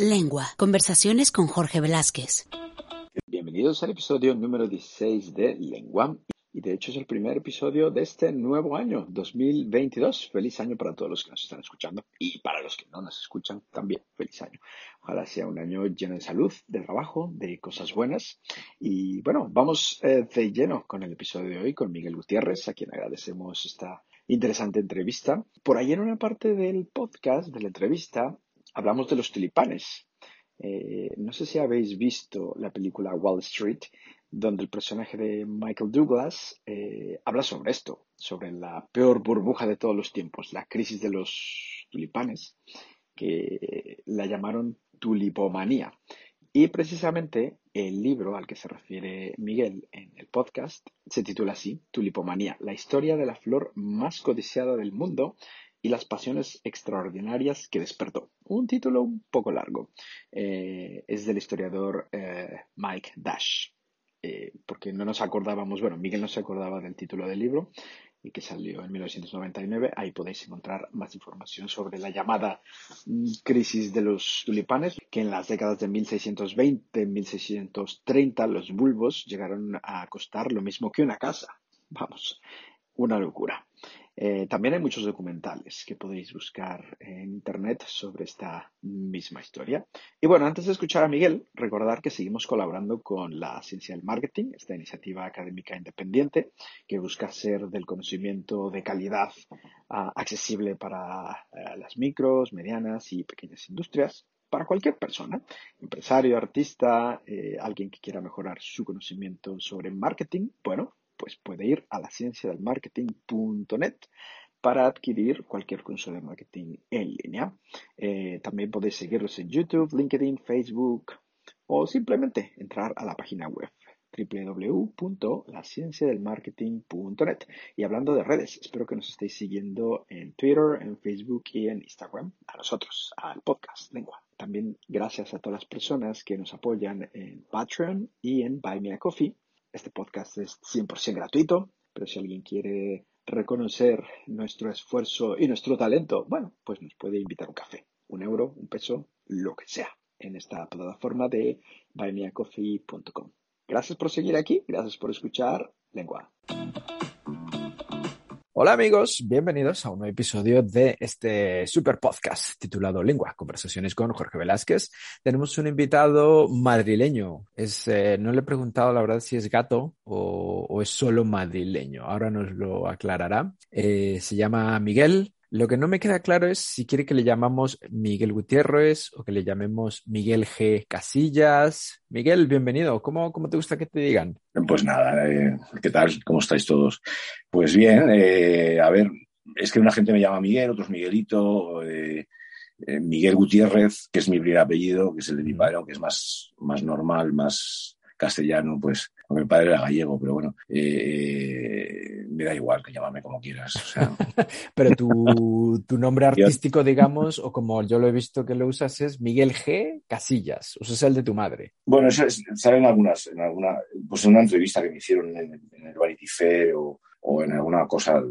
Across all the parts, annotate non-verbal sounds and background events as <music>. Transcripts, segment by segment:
Lengua. Conversaciones con Jorge Velázquez. Bienvenidos al episodio número 16 de Lengua. Y de hecho es el primer episodio de este nuevo año, 2022. Feliz año para todos los que nos están escuchando y para los que no nos escuchan también. Feliz año. Ojalá sea un año lleno de salud, de trabajo, de cosas buenas. Y bueno, vamos eh, de lleno con el episodio de hoy con Miguel Gutiérrez, a quien agradecemos esta interesante entrevista. Por ahí en una parte del podcast, de la entrevista, hablamos de los tulipanes. Eh, no sé si habéis visto la película Wall Street, donde el personaje de Michael Douglas eh, habla sobre esto, sobre la peor burbuja de todos los tiempos, la crisis de los tulipanes, que la llamaron tulipomanía. Y precisamente el libro al que se refiere Miguel en el podcast se titula así, Tulipomanía, la historia de la flor más codiciada del mundo y las pasiones extraordinarias que despertó. Un título un poco largo. Eh, es del historiador eh, Mike Dash. Eh, porque no nos acordábamos, bueno, Miguel no se acordaba del título del libro y que salió en 1999. Ahí podéis encontrar más información sobre la llamada mm, crisis de los tulipanes, que en las décadas de 1620-1630 los bulbos llegaron a costar lo mismo que una casa. Vamos, una locura. Eh, también hay muchos documentales que podéis buscar en internet sobre esta misma historia. Y bueno, antes de escuchar a Miguel, recordar que seguimos colaborando con la Ciencia del Marketing, esta iniciativa académica independiente que busca ser del conocimiento de calidad ah, accesible para eh, las micros, medianas y pequeñas industrias para cualquier persona, empresario, artista, eh, alguien que quiera mejorar su conocimiento sobre marketing, bueno, pues puede ir a la ciencia del para adquirir cualquier curso de marketing en línea. Eh, también podéis seguirlos en YouTube, LinkedIn, Facebook o simplemente entrar a la página web www.lascienciadelmarketing.net. Y hablando de redes, espero que nos estéis siguiendo en Twitter, en Facebook y en Instagram. A nosotros, al podcast Lengua. También gracias a todas las personas que nos apoyan en Patreon y en Buy Me a Coffee este podcast es 100% gratuito, pero si alguien quiere reconocer nuestro esfuerzo y nuestro talento, bueno, pues nos puede invitar un café, un euro, un peso, lo que sea, en esta plataforma de buymeacoffee.com. Gracias por seguir aquí, gracias por escuchar Lengua. Hola amigos, bienvenidos a un nuevo episodio de este super podcast titulado Lengua, conversaciones con Jorge Velázquez. Tenemos un invitado madrileño. Es, eh, no le he preguntado la verdad si es gato o, es solo madrileño. Ahora nos lo aclarará. Eh, se llama Miguel, lo que no me queda claro es si quiere que le llamamos Miguel Gutiérrez o que le llamemos Miguel G. Casillas. Miguel, bienvenido. ¿Cómo, cómo te gusta que te digan? Pues nada, eh, ¿qué tal? ¿Cómo estáis todos? Pues bien, eh, a ver, es que una gente me llama Miguel, otros Miguelito, eh, Miguel Gutiérrez, que es mi primer apellido, que es el de mi padre, aunque es más, más normal, más castellano, pues mi padre era gallego, pero bueno, eh, me da igual que llámame como quieras. <laughs> pero tu, tu, nombre artístico, digamos, o como yo lo he visto que lo usas, es Miguel G. Casillas. Usas el de tu madre. Bueno, eso sale en algunas, en alguna, pues en una entrevista que me hicieron en, en el Vanity Fair o o en alguna cosa,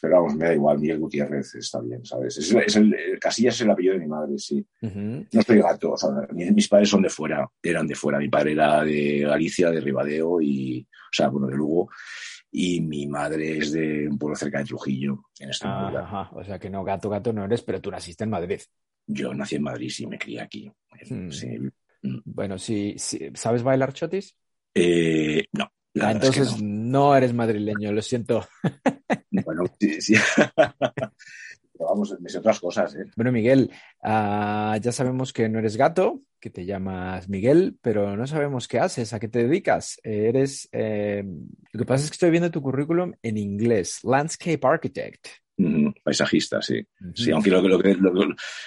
pero vamos, me da igual, Miguel Gutiérrez está bien, ¿sabes? Es, el, Casillas es el apellido de mi madre, sí. No estoy gato, o sea, mis, padres son de fuera, eran de fuera, mi padre era de Galicia, de Ribadeo y, o sea, bueno, de Lugo, y mi madre es de un pueblo cerca de Trujillo, en este Ajá, o sea que no, gato, gato no eres, pero tú naciste en Madrid. Yo nací en Madrid, sí, me crié aquí. Hmm. Mm. Bueno, sí, ¿sabes bailar chotis? Eh, no. Entonces no. eres madrileño, lo siento. <laughs> Bueno, sí, sí. <laughs> Pero vamos, me sé otras cosas. ¿eh? Bueno, Miguel, ah, ya sabemos que no eres gato, que te llamas Miguel, pero no sabemos qué haces, a qué te dedicas. Eres. Eh, lo que pasa es que estoy viendo tu currículum en inglés, Landscape Architect. Paisajista, sí. Sí, aunque lo, lo, que,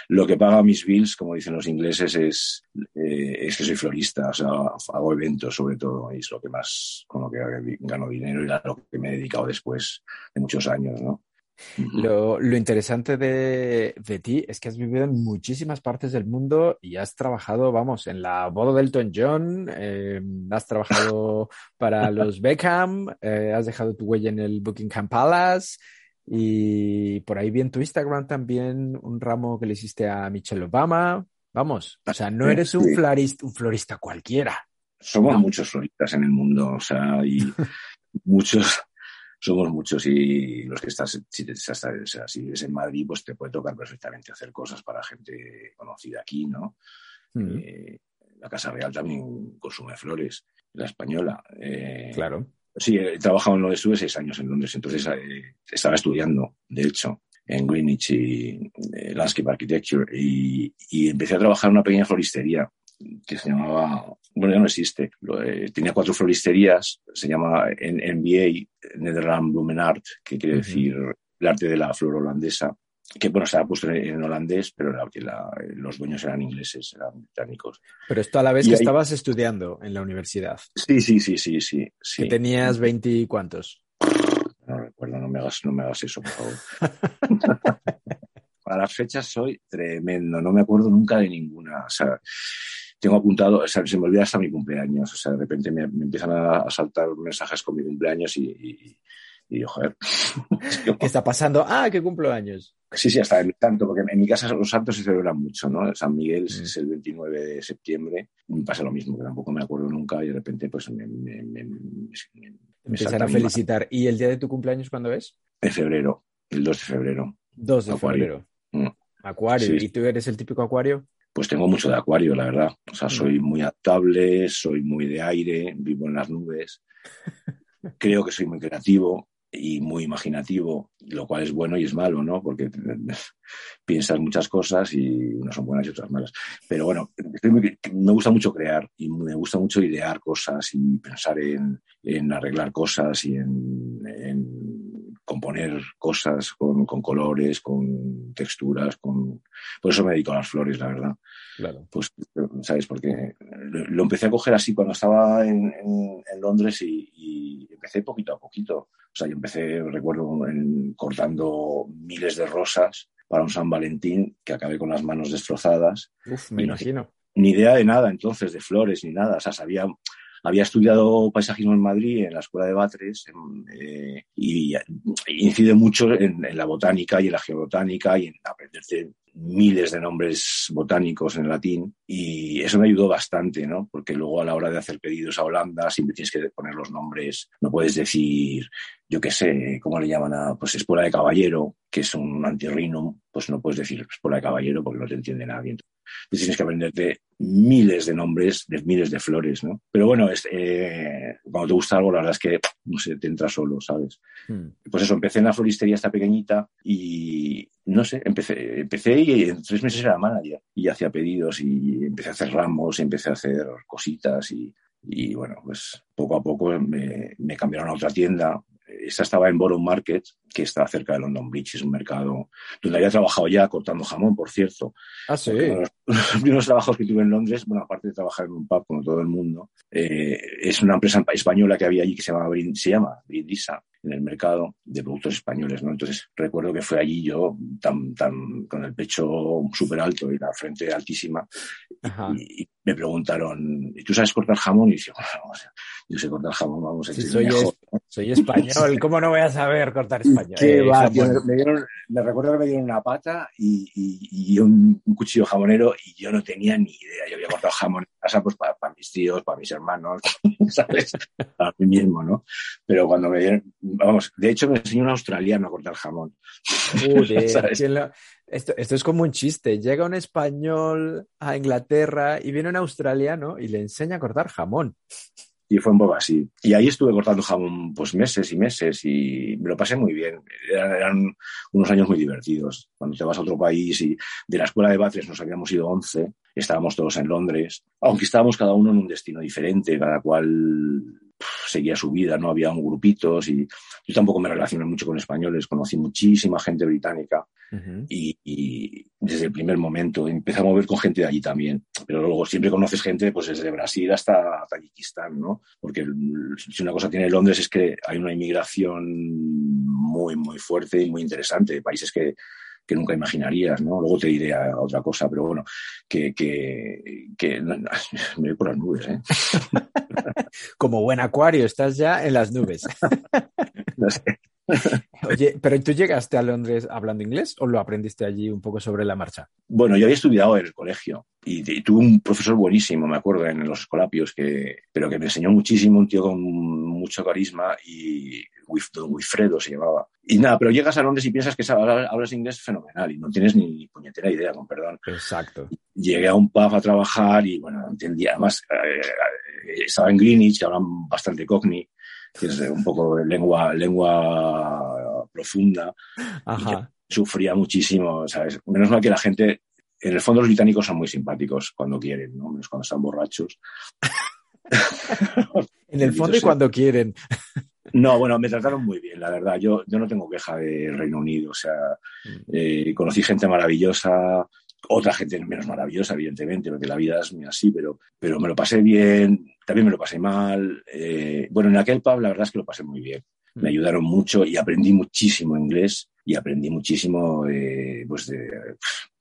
lo, que paga mis bills, como dicen los ingleses, es, eh, es que soy florista, o sea, hago eventos sobre todo, y es lo que más, con lo que gano dinero y a lo que me he dedicado después de muchos años, ¿no? Lo, lo, interesante de, de, ti es que has vivido en muchísimas partes del mundo y has trabajado, vamos, en la boda del Elton John, eh, has trabajado <laughs> para los Beckham, eh, has dejado tu huella en el Buckingham Palace y por ahí vi en tu Instagram también un ramo que le hiciste a Michelle Obama. Vamos, o sea, no eres un florista, un florista cualquiera. Somos muchos floristas en el mundo, o sea, y <laughs> muchos somos muchos y los que estás, si, si vives en Madrid, pues te puede tocar perfectamente hacer cosas para gente conocida aquí, ¿no? Eh, la Casa Real también consume flores, la española. Eh, claro. Sí, he trabajado en Londres, estuve seis años en Londres, entonces eh, estaba estudiando, de hecho, en Greenwich y Landscape Architecture y, y empecé a trabajar en una pequeña floristería que se llamaba, bueno, ya no existe, eh, tenía cuatro floristerías, se llama NBA, Netherland Blumenart, que quiere decir el arte de la flor holandesa, que bueno, estaba puesto en, holandés, pero los dueños eran ingleses, eran británicos. Pero esto a la vez que estabas estudiando en la universidad. Sí, sí, sí, sí, sí. sí. Que tenías veinti cuántos. No recuerdo, no me hagas, no me hagas eso, por favor. <laughs> Para las fechas soy tremendo, no me acuerdo nunca de ninguna. O sea, tengo apuntado, o sea, se me olvida hasta mi cumpleaños, o sea, de repente me, empiezan a, saltar mensajes con mi cumpleaños y, y, y joder. <laughs> ¿Qué está pasando? Ah, que cumplo años. Sí, sí, hasta en tanto, porque en mi casa los santos se celebran mucho, ¿no? San Miguel mm. es el 29 de septiembre, me pasa lo mismo, que tampoco me acuerdo nunca y de repente pues me... me, me, Empiezan a felicitar. ¿Y el día de tu cumpleaños cuándo es? En febrero, el 2 de febrero. 2 de febrero. Mm. Acuario. ¿Y tú eres el típico acuario? pues tengo mucho de acuario, la verdad. O sea, soy muy adaptable, soy muy de aire, vivo en las nubes. <laughs> Creo que soy muy creativo y muy imaginativo, lo cual es bueno y es malo, ¿no? Porque piensas muchas cosas y unas son buenas y otras malas. Pero bueno, me gusta mucho crear y me gusta mucho idear cosas y pensar en, arreglar cosas y en, componer cosas con, colores, con texturas, con... Por eso me dedico a las flores, la verdad. Claro. Pues, ¿sabes? Porque lo empecé a coger así cuando estaba en, Londres y, y, empecé poquito a poquito. O sea, yo empecé, recuerdo, cortando miles de rosas para un San Valentín que acabé con las manos destrozadas. Uf, me imagino. Ni idea de nada entonces, de flores ni nada. O sea, sabía, había estudiado paisajismo en Madrid, en la Escuela de Batres, eh, y, incide mucho en, la botánica y en la geobotánica y en aprenderte miles de nombres botánicos en latín y eso me ayudó bastante, ¿no? Porque luego a la hora de hacer pedidos a Holanda siempre tienes que poner los nombres, no puedes decir, yo qué sé, ¿cómo le llaman a, pues espuela de caballero, que es un antirrinum, pues no puedes decir espuela de caballero porque no te entiende nadie. Tienes que aprenderte miles de nombres, de miles de flores, ¿no? Pero bueno, es, eh, cuando te gusta algo, la verdad es que, no sé, te entra solo, ¿sabes? Hmm. Pues eso, empecé en la floristería esta pequeñita y, no sé, empecé, empecé y en tres meses era manager y hacía pedidos y empecé a hacer ramos, y empecé a hacer cositas y, y bueno, pues poco a poco me, me cambiaron a otra tienda esa estaba en Borough Market, que está cerca de London Bridge, es un mercado donde había trabajado ya cortando jamón, por cierto. Ah, sí. <laughs> Los, primeros trabajos que tuve en Londres, bueno, aparte de trabajar en un pub como todo el mundo, eh, es una empresa española que había allí que se llama, se llama Brindisa, en el mercado de productos españoles, ¿no? Entonces recuerdo que fue allí yo tan, tan con el pecho súper alto y la frente altísima y, me preguntaron, ¿y tú sabes cortar jamón? Y dije, bueno, yo sé cortar jamón, vamos a decir. soy, español, ¿cómo no voy a saber cortar español? ¿Qué va, me, dieron, me recuerdo que me dieron una pata y, y, un, cuchillo jamonero y yo no tenía ni idea. Yo había cortado jamón en casa pues para, para mis tíos, para mis hermanos, <laughs> ¿sabes? Para mí mismo, ¿no? Pero cuando me dieron, vamos, de hecho me enseñó un australiano a cortar jamón. <laughs> esto, esto, es como un chiste. Llega un español a Inglaterra y viene un australiano y le enseña a cortar jamón. Y fue un poco así. Y ahí estuve cortando jamón pues meses y meses y me lo pasé muy bien. Eran, unos años muy divertidos. Cuando te vas a otro país y de la escuela de Batres nos habíamos ido 11, estábamos todos en Londres, aunque estábamos cada uno en un destino diferente, cada cual seguía su vida, no había un grupitos y yo tampoco me relacioné mucho con españoles, conocí muchísima gente británica y, desde el primer momento empecé a mover con gente de allí también, pero luego siempre conoces gente pues desde Brasil hasta Tayikistán, ¿no? Porque si una cosa tiene Londres es que hay una inmigración muy, muy fuerte y muy interesante de países que, que nunca imaginarías, ¿no? Luego te diré a otra cosa, pero bueno, que, que, que <laughs> me voy por las nubes, ¿eh? <laughs> Como buen acuario, estás ya en las nubes. <laughs> no sé. Oye, pero ¿tú llegaste a Londres hablando inglés o lo aprendiste allí un poco sobre la marcha? Bueno, yo había estudiado en el colegio y, tuve un profesor buenísimo, me acuerdo, en los escolapios, que, pero que me enseñó muchísimo, un tío con mucho carisma y Don Wilfredo se llamaba. Y nada, pero llegas a Londres y piensas que hablas inglés fenomenal y no tienes ni puñetera idea, con perdón. Exacto. Llegué a un pub a trabajar y bueno, entendía. Además, eh, estaba en Greenwich, que hablan bastante cockney que es un poco lengua, lengua profunda. Sufría muchísimo, ¿sabes? Menos mal que la gente, en el fondo los británicos son muy simpáticos cuando quieren, ¿no? Menos cuando están borrachos. <laughs> en el fondo y cuando quieren. No, bueno, me trataron muy bien, la verdad. Yo, yo no tengo queja de Reino Unido. O sea, mm. eh, conocí gente maravillosa, otra gente menos maravillosa, evidentemente, porque la vida es muy así, pero, pero me lo pasé bien, también me lo pasé mal. Eh, bueno, en aquel pub la verdad es que lo pasé muy bien. Me mm. ayudaron mucho y aprendí muchísimo inglés y aprendí muchísimo eh, pues de,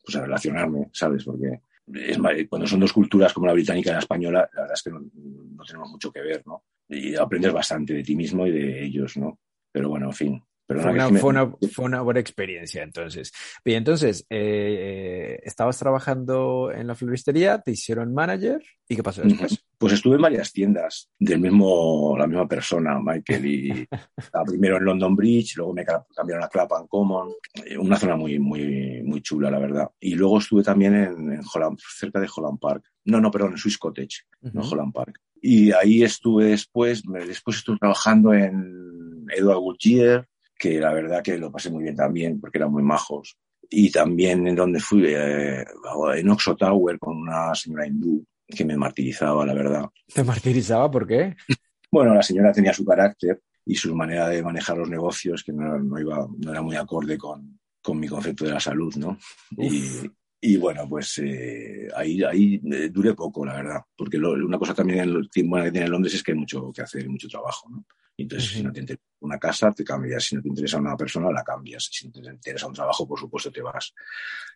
pues a relacionarme, ¿sabes? Porque es, cuando son dos culturas como la británica y la española, la verdad es que no, no tenemos mucho que ver, ¿no? Y aprendes bastante de ti mismo y de ellos, ¿no? Pero bueno, en fin, <laughs> fue, una, buena experiencia, entonces. Y entonces, eh, estabas trabajando en la floristería, te hicieron manager, ¿y qué pasó después? Pues estuve en varias tiendas del mismo, la misma persona, Michael, y <laughs> primero en London Bridge, luego me cambiaron a Clapham Common, eh, una zona muy, muy, muy chula, la verdad. Y luego estuve también en, Holland, cerca de Holland Park. No, no, perdón, en Swiss Cottage, no Holland Park. Y ahí estuve después, después estuve trabajando en Edward Goodyear, que la verdad que lo pasé muy bien también, porque eran muy majos. Y también en donde fui, eh, en Oxo Tower, con una señora hindú que me martirizaba, la verdad. ¿Te martirizaba por qué? <laughs> bueno, la señora tenía su carácter y su manera de manejar los negocios, que no, iba, no era muy acorde con, con, mi concepto de la salud, ¿no? Y, y, bueno, pues eh, ahí, ahí eh, duré poco, la verdad, porque una cosa también en, bueno, que tiene en Londres es que hay mucho que hacer, mucho trabajo, ¿no? Entonces, si no te interesa una casa, te cambias. Si no te interesa una persona, la cambias. Si no te interesa un trabajo, por supuesto, te vas.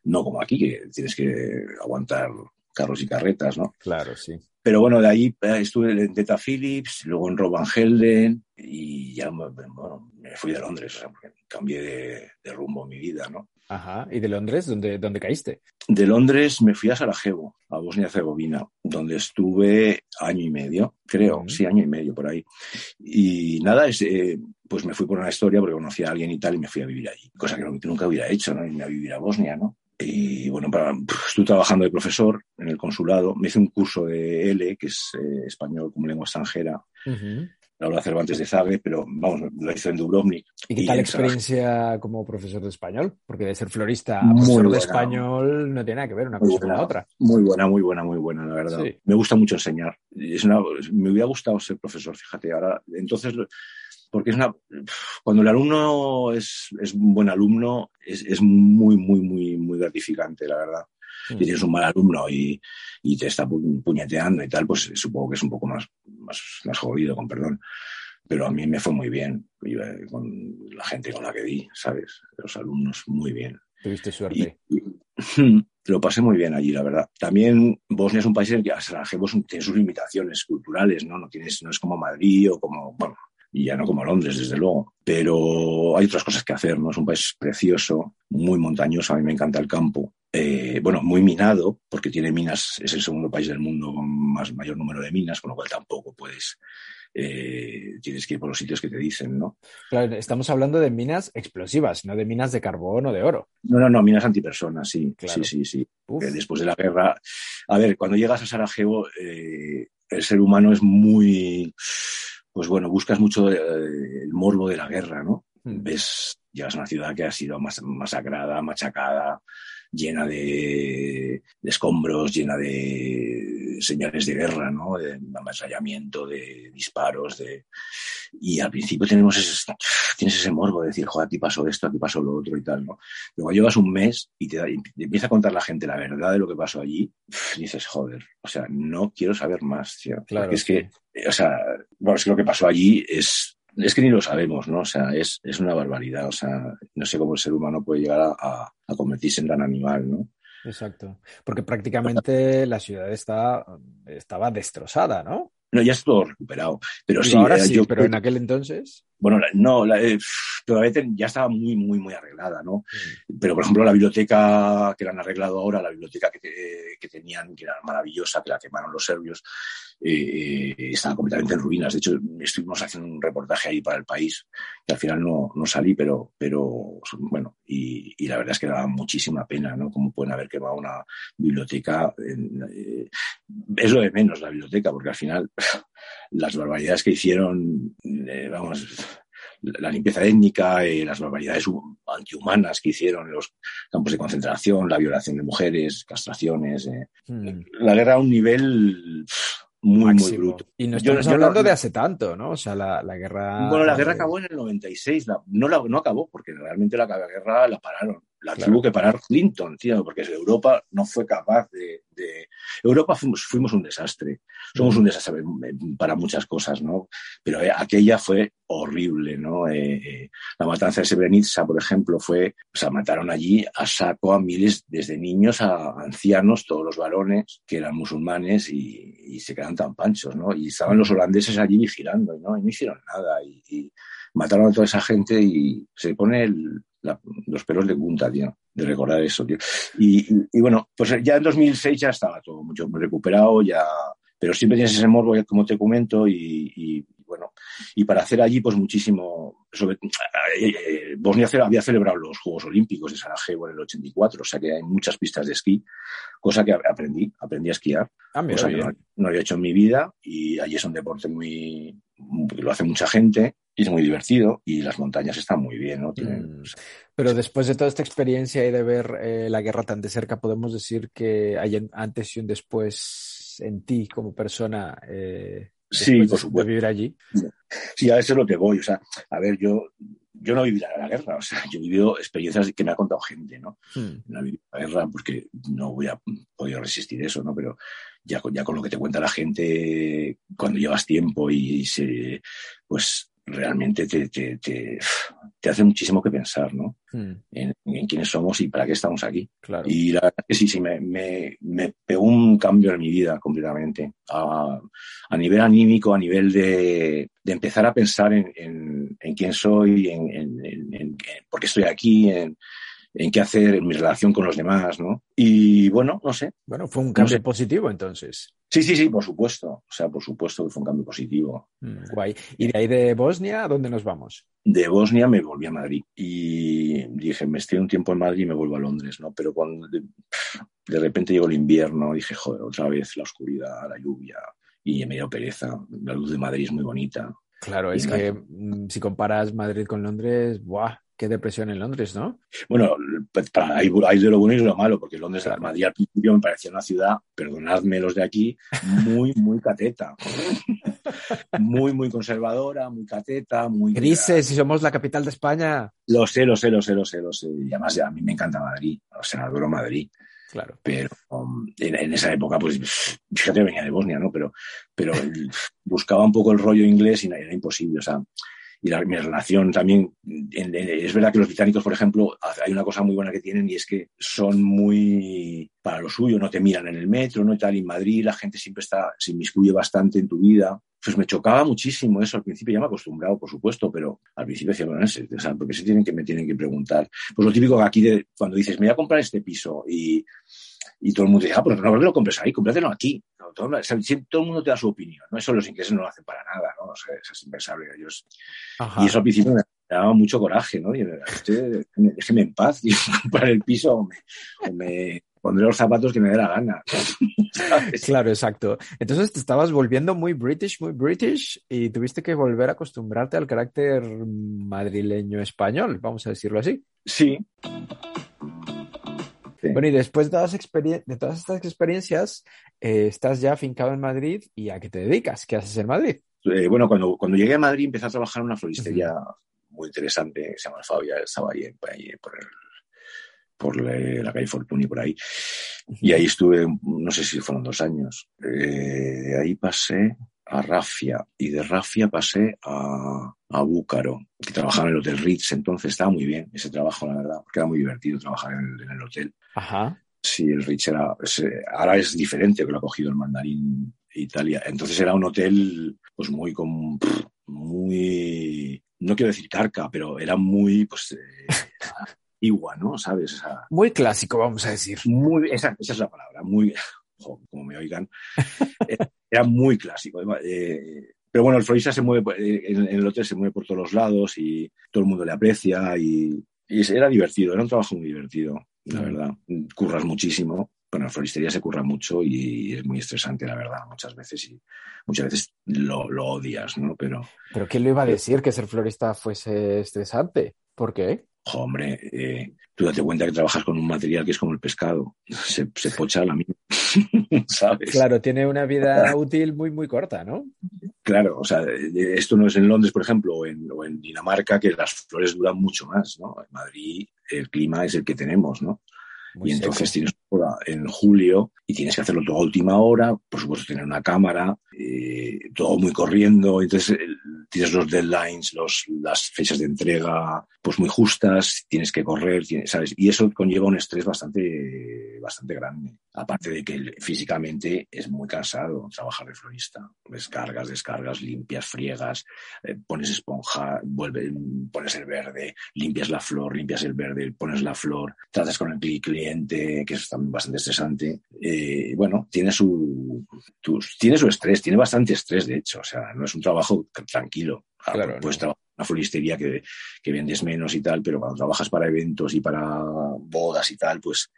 No como aquí, que tienes que aguantar carros y carretas, ¿no? Claro, sí. Pero bueno, de ahí eh, estuve en Teta Phillips, luego en Roban Helden y ya bueno, me fui de Londres, o sea, porque cambié de, de rumbo mi vida, ¿no? Ajá. ¿Y de Londres dónde, dónde caíste? De Londres me fui a Sarajevo, a Bosnia-Herzegovina, donde estuve año y medio, creo, sí, año y medio por ahí. Y nada, eh, pues me fui por una historia porque conocí a alguien y tal y me fui a vivir allí, cosa que nunca hubiera hecho, ¿no? Irme a vivir a Bosnia, ¿no? Y bueno, para, estuve trabajando de profesor en el consulado, me hice un curso de L, que es eh, español como lengua extranjera. Laura Cervantes de Zagreb, pero vamos, lo hizo en Dubrovnik. ¿Y qué tal la experiencia como profesor de español? Porque de ser florista a profesor de español no tiene nada que ver una cosa con la otra. Muy buena, muy buena, muy buena, la verdad. Me gusta mucho enseñar. Es una, me hubiera gustado ser profesor, fíjate. Ahora, entonces, porque es una. Cuando el alumno es, es un buen alumno, es, es muy, muy, muy, muy gratificante, la verdad. Si tienes un mal alumno y, y, te está puñeteando y tal, pues supongo que es un poco más, más, más jodido, con perdón. Pero a mí me fue muy bien con la gente con la que di, ¿sabes? Los alumnos, muy bien. Tuviste suerte. <laughs> lo pasé muy bien allí, la verdad. También Bosnia es un país en el que Sarajevo tiene sus limitaciones culturales, ¿no? No, tienes, no es como Madrid o como, bueno, y ya no como Londres, desde luego. Pero hay otras cosas que hacer, ¿no? Es un país precioso, muy montañoso, a mí me encanta el campo. Eh, bueno, muy minado, porque tiene minas, es el segundo país del mundo con más mayor número de minas, con lo cual tampoco puedes, eh, tienes que ir por los sitios que te dicen, ¿no? Claro, estamos hablando de minas explosivas, no de minas de carbón o de oro. No, no, no, minas antipersonas, sí, sí, sí, sí. después de la guerra, a ver, cuando llegas a Sarajevo, eh, el ser humano es muy, pues bueno, buscas mucho el morbo de la guerra, ¿no? Hmm. Ves, llegas a una ciudad que ha sido masacrada, machacada, llena de, escombros, llena de señales de guerra, ¿no? De ametrallamiento, de disparos, de... Y al principio tenemos ese, tienes ese morbo de decir, joder, aquí pasó esto, aquí pasó lo otro y tal, ¿no? Luego llevas un mes y te, empieza a contar la gente la verdad de lo que pasó allí, dices, joder, o sea, no quiero saber más, tío. Claro, es que, o sea, bueno, es que lo que pasó allí es es que ni lo sabemos, ¿no? O sea, es, es una barbaridad. O sea, no sé cómo el ser humano puede llegar a, a convertirse en tan animal, ¿no? Exacto. Porque prácticamente la ciudad está, estaba destrozada, ¿no? No, ya es todo recuperado. Pero sí, ahora sí, pero en aquel entonces. Bueno, no, la, eh, todavía ya estaba muy, muy, muy arreglada, ¿no? Mm. Pero, por ejemplo, la biblioteca que la han arreglado ahora, la biblioteca que, que tenían, que era maravillosa, que la quemaron los serbios, eh, estaba completamente en ruinas. De hecho, estuvimos haciendo un reportaje ahí para el país, que al final no, no salí, pero, pero bueno, y, y, la verdad es que daba muchísima pena, ¿no? Cómo pueden haber quemado una biblioteca. Eh, es lo de menos la biblioteca, porque al final las barbaridades que hicieron, eh, vamos, la limpieza étnica, eh, las barbaridades antihumanas que hicieron en los campos de concentración, la violación de mujeres, castraciones. Eh. Hmm. La guerra a un nivel muy, muy bruto. Y no estamos hablando de hace tanto, ¿no? O sea, la, la guerra... Bueno, la guerra acabó en el 96, no, la, no acabó, porque realmente la guerra la pararon. La tuvo que parar Clinton, tío, porque Europa no fue capaz de... de... Europa fuimos, fuimos, un desastre. Somos un desastre para muchas cosas, ¿no? Pero eh, aquella fue horrible, ¿no? Eh, eh, la matanza de Srebrenica, por ejemplo, fue... O sea, mataron allí a saco a miles, desde niños a ancianos, todos los varones, que eran musulmanes y, y se quedan tan panchos, ¿no? Y estaban los holandeses allí vigilando, ¿no? Y no hicieron nada. y, y mataron a toda esa gente y se pone el, los pelos de punta, tío, de recordar eso, tío. Y, y, bueno, pues ya en 2006 ya estaba todo mucho recuperado, ya, pero siempre tienes ese morbo, como te comento, y, y bueno, y para hacer allí, pues muchísimo. Sobre, eh, eh, Bosnia había celebrado los Juegos Olímpicos de Sarajevo en el 84, o sea que hay muchas pistas de esquí, cosa que aprendí, aprendí a esquiar, ah, cosa que no, no, había hecho en mi vida, y allí es un deporte muy, lo hace mucha gente, y es muy divertido y las montañas están muy bien, ¿no? Tienen... Mm. Pero después de toda esta experiencia y de ver eh, la guerra tan de cerca, podemos decir que hay antes y un después en ti como persona. Eh, sí, por supuesto. De vivir allí. Sí, a eso es lo que voy. O sea, a ver, yo, yo no viví la guerra, o sea, yo he vivido experiencias que me ha contado gente, ¿no? Hmm. No he vivido la guerra porque no hubiera podido resistir eso, ¿no? Pero ya, ya con lo que te cuenta la gente cuando llevas tiempo y se, pues realmente te, te, te, te, hace muchísimo que pensar, ¿no? Hmm. En, en, quiénes somos y para qué estamos aquí. Claro. Y la verdad que sí, sí, me, me, me, pegó un cambio en mi vida completamente. A, a nivel anímico, a nivel de, de empezar a pensar en, en, en quién soy, en, en, en, por qué estoy aquí, en, en qué hacer en mi relación con los demás, ¿no? Y bueno, no sé. Bueno, fue un cambio no sé. positivo entonces. Sí, sí, sí, por supuesto. O sea, por supuesto que fue un cambio positivo. Mm, guay. ¿Y de ahí de Bosnia, a dónde nos vamos? De Bosnia me volví a Madrid y dije, me estoy un tiempo en Madrid y me vuelvo a Londres, ¿no? Pero cuando de, de repente llegó el invierno, dije, joder, otra vez la oscuridad, la lluvia y me dio pereza. La luz de Madrid es muy bonita. Claro, es que mm, si comparas Madrid con Londres, ¡buah! Qué depresión en Londres, ¿no? Bueno, pues, hay, hay, de lo bueno y de lo malo, porque Londres, claro. Madrid al principio me parecía una ciudad, perdonadme los de aquí, muy, muy cateta. muy, muy conservadora, muy cateta, muy... <laughs> Grises, si somos la capital de España. Lo sé, lo sé, lo sé, lo sé, lo sé. Y además a mí me encanta Madrid, o sea, adoro Madrid. Claro. Pero um, en, en, esa época, pues, fíjate, venía de Bosnia, ¿no? Pero, pero buscaba un poco el rollo inglés y era imposible, o sea, y la, mi relación también, en, en, es verdad que los británicos, por ejemplo, hay una cosa muy buena que tienen y es que son muy para lo suyo, no te miran en el metro, no y tal, y en Madrid la gente siempre está, se inmiscuye bastante en tu vida. Pues me chocaba muchísimo eso al principio, ya me he acostumbrado, por supuesto, pero al principio decía, bueno, o sea, porque se tienen que, me tienen que preguntar. Pues lo típico que aquí de, cuando dices, me voy a comprar este piso y, y todo el mundo dice, ah, pues no, no lo compres ahí, cómpratelo aquí. Todo, o sea, todo, el mundo te da su opinión, ¿no? Eso los ingleses no lo hacen para nada, ¿no? O sea, eso es impensable. Ellos... Y eso al principio me daba mucho coraje, ¿no? Y usted, déjeme en paz y <laughs> comprar el piso o me, o me pondré los zapatos que me dé la gana. <laughs> Claro, exacto. Entonces te estabas volviendo muy british, muy british y tuviste que volver a acostumbrarte al carácter madrileño español, vamos a decirlo así. Sí. Bueno, y después de todas, de todas estas experiencias, eh, estás ya afincado en Madrid y ¿a qué te dedicas? ¿Qué haces en Madrid? Eh, bueno, cuando, cuando llegué a Madrid empecé a trabajar en una floristería muy interesante, se llama Fabia, estaba ahí, ahí por, el, por la calle Fortuny, por ahí. Y ahí estuve, no sé si fueron dos años. Eh, de ahí pasé a Rafia y de Rafia pasé a, a Búcaro, que trabajaba en el Hotel Ritz, entonces estaba muy bien ese trabajo, la verdad, porque era muy divertido trabajar en el, en el hotel. Ajá. Sí, el Ritz era, ahora es diferente que lo ha cogido el mandarín Italia. Entonces era un hotel, pues muy, con, muy, no quiero decir carca, pero era muy, pues, eh, <laughs> igual, ¿no? ¿Sabes? muy clásico, vamos a decir. Muy, esa, esa es la palabra, muy, como me oigan, <laughs> era muy clásico. Eh, pero bueno, el florista se mueve, eh, en, el hotel se mueve por todos los lados y todo el mundo le aprecia y, y era divertido, era un trabajo muy divertido, la mm. verdad. Curras muchísimo. Bueno, la floristería se curra mucho y es muy estresante, la verdad, muchas veces y muchas veces lo, lo odias, ¿no? Pero. ¿Pero quién le iba a decir que ser florista fuese estresante? ¿Por qué? Hombre, eh, tú date cuenta que trabajas con un material que es como el pescado, se, se pocha la misma, <laughs> ¿sabes? Claro, tiene una vida <laughs> útil muy, muy corta, ¿no? Claro, o sea, esto no es en Londres, por ejemplo, o en, o en Dinamarca, que las flores duran mucho más, ¿no? En Madrid el clima es el que tenemos, ¿no? y entonces tienes hora en julio y tienes que hacerlo todo a última hora, por supuesto tener una cámara, eh, todo muy corriendo, entonces tienes los deadlines, los, las fechas de entrega pues muy justas, tienes que correr, ¿sabes? Y eso conlleva un estrés bastante, bastante grande. Aparte de que físicamente es muy cansado trabajar de florista. Descargas, descargas, limpias, friegas, eh, pones esponja, vuelve, pones el verde, limpias la flor, limpias el verde, pones la flor, tratas con el cliente, que es también bastante estresante. Eh, bueno, tiene su, tiene su estrés, tiene bastante estrés, de hecho. O sea, no es un trabajo tranquilo. Claro, pues una floristería que, que, vendes menos y tal, pero cuando trabajas para eventos y para bodas y tal, pues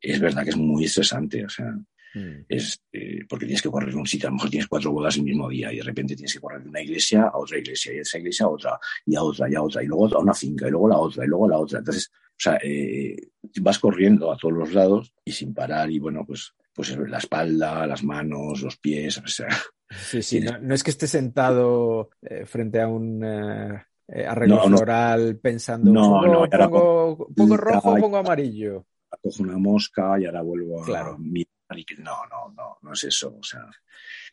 es verdad que es muy estresante. O sea, mm. es eh, porque tienes que correr un sitio, a lo mejor tienes cuatro bodas el mismo día y de repente tienes que correr de una iglesia a otra iglesia y de esa iglesia a otra y a otra y a otra y luego a una finca y luego la otra y luego la otra. Entonces, o sea, eh, vas corriendo a todos los lados y sin parar y bueno, pues pues la espalda, las manos, los pies, o sea, Sí, sí, no, es que esté sentado eh, frente a un eh, eh, arreglo floral pensando, no, pongo, pongo, pongo, rojo o pongo amarillo. Cojo una mosca y ahora vuelvo a claro. mirar no, no, no, no es eso. O sea,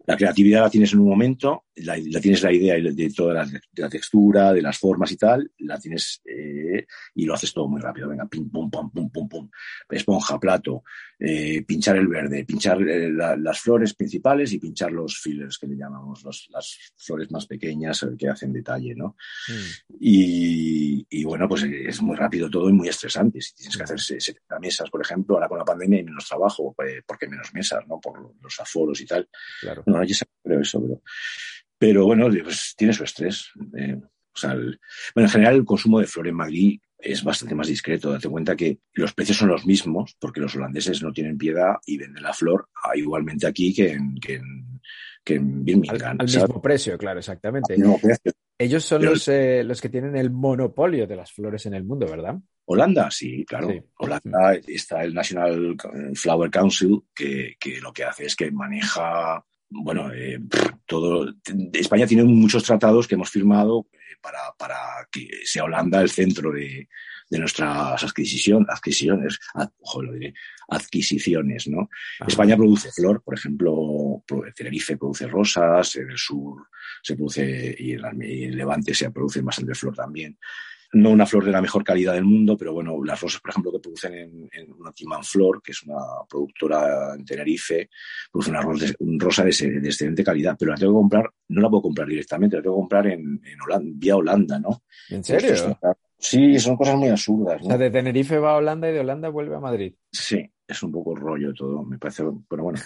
la creatividad la tienes en un momento, la, tienes la idea de toda la, de la, textura, de las formas y tal, la tienes eh, y lo haces todo muy rápido. Venga, pim, pum, pum, pum, pum, pum. Esponja, plato, eh, pinchar el verde, pinchar eh, la, las flores principales y pinchar los fillers que le llamamos, los, las flores más pequeñas que hacen detalle, ¿no? Mm. Y, y, bueno, pues es muy rápido todo y muy estresante. Si tienes que hacer 70 mesas, por ejemplo, ahora con la pandemia hay menos trabajo, porque menos mesas, ¿no? Por los aforos y tal. Claro. No, yo creo eso, pero, pero bueno, pues tiene su estrés. Eh, o sea, el, bueno, en general el consumo de flor en Madrid es bastante más discreto. Date cuenta que los precios son los mismos, porque los holandeses no tienen piedad y venden la flor igualmente aquí que en, que en, que en Birmingham. Al, al mismo precio, claro, exactamente. Ellos son Pero- los, eh, los que tienen el monopolio de las flores en el mundo, ¿verdad? Holanda, sí, claro. Sí. Holanda está el National Flower Council, que, que lo que hace es que maneja, bueno, eh, todo. España tiene muchos tratados que hemos firmado eh, para, para que sea Holanda el centro de, de nuestras adquisición, adquisiciones, ad- ojo, lo diré, adquisiciones, ¿no? Ajá. España produce flor, por ejemplo, Tenerife produce rosas, en el sur se produce, y en, la- y en Levante se produce bastante flor también. No una flor de la mejor calidad del mundo, pero bueno, las rosas, por ejemplo, que producen en, en una Timan Flor, que es una productora en Tenerife, produce una rosa, un rosa de, de excelente calidad, pero la tengo que comprar, no la puedo comprar directamente, la tengo que comprar en, en Holanda, vía Holanda, ¿no? ¿En serio? Sí, son cosas muy absurdas. O ¿no? sea, de Tenerife va a Holanda y de Holanda vuelve a Madrid. Sí, es un poco rollo todo, me parece, pero bueno.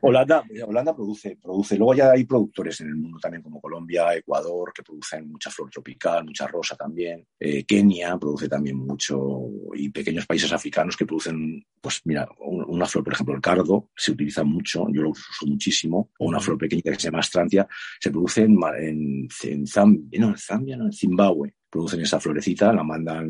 Holanda, Holanda produce, produce. Luego ya hay productores en el mundo también, como Colombia, Ecuador, que producen mucha flor tropical, mucha rosa también. Eh, Kenia produce también mucho, y pequeños países africanos que producen, pues mira, un- una flor, por ejemplo, el cardo, se utiliza mucho, yo lo uso muchísimo, o una flor pequeña que se llama astrantia, se produce en, en, en Zambia, no, en Zambia, no, en Zimbabue. Producen esa florecita, la mandan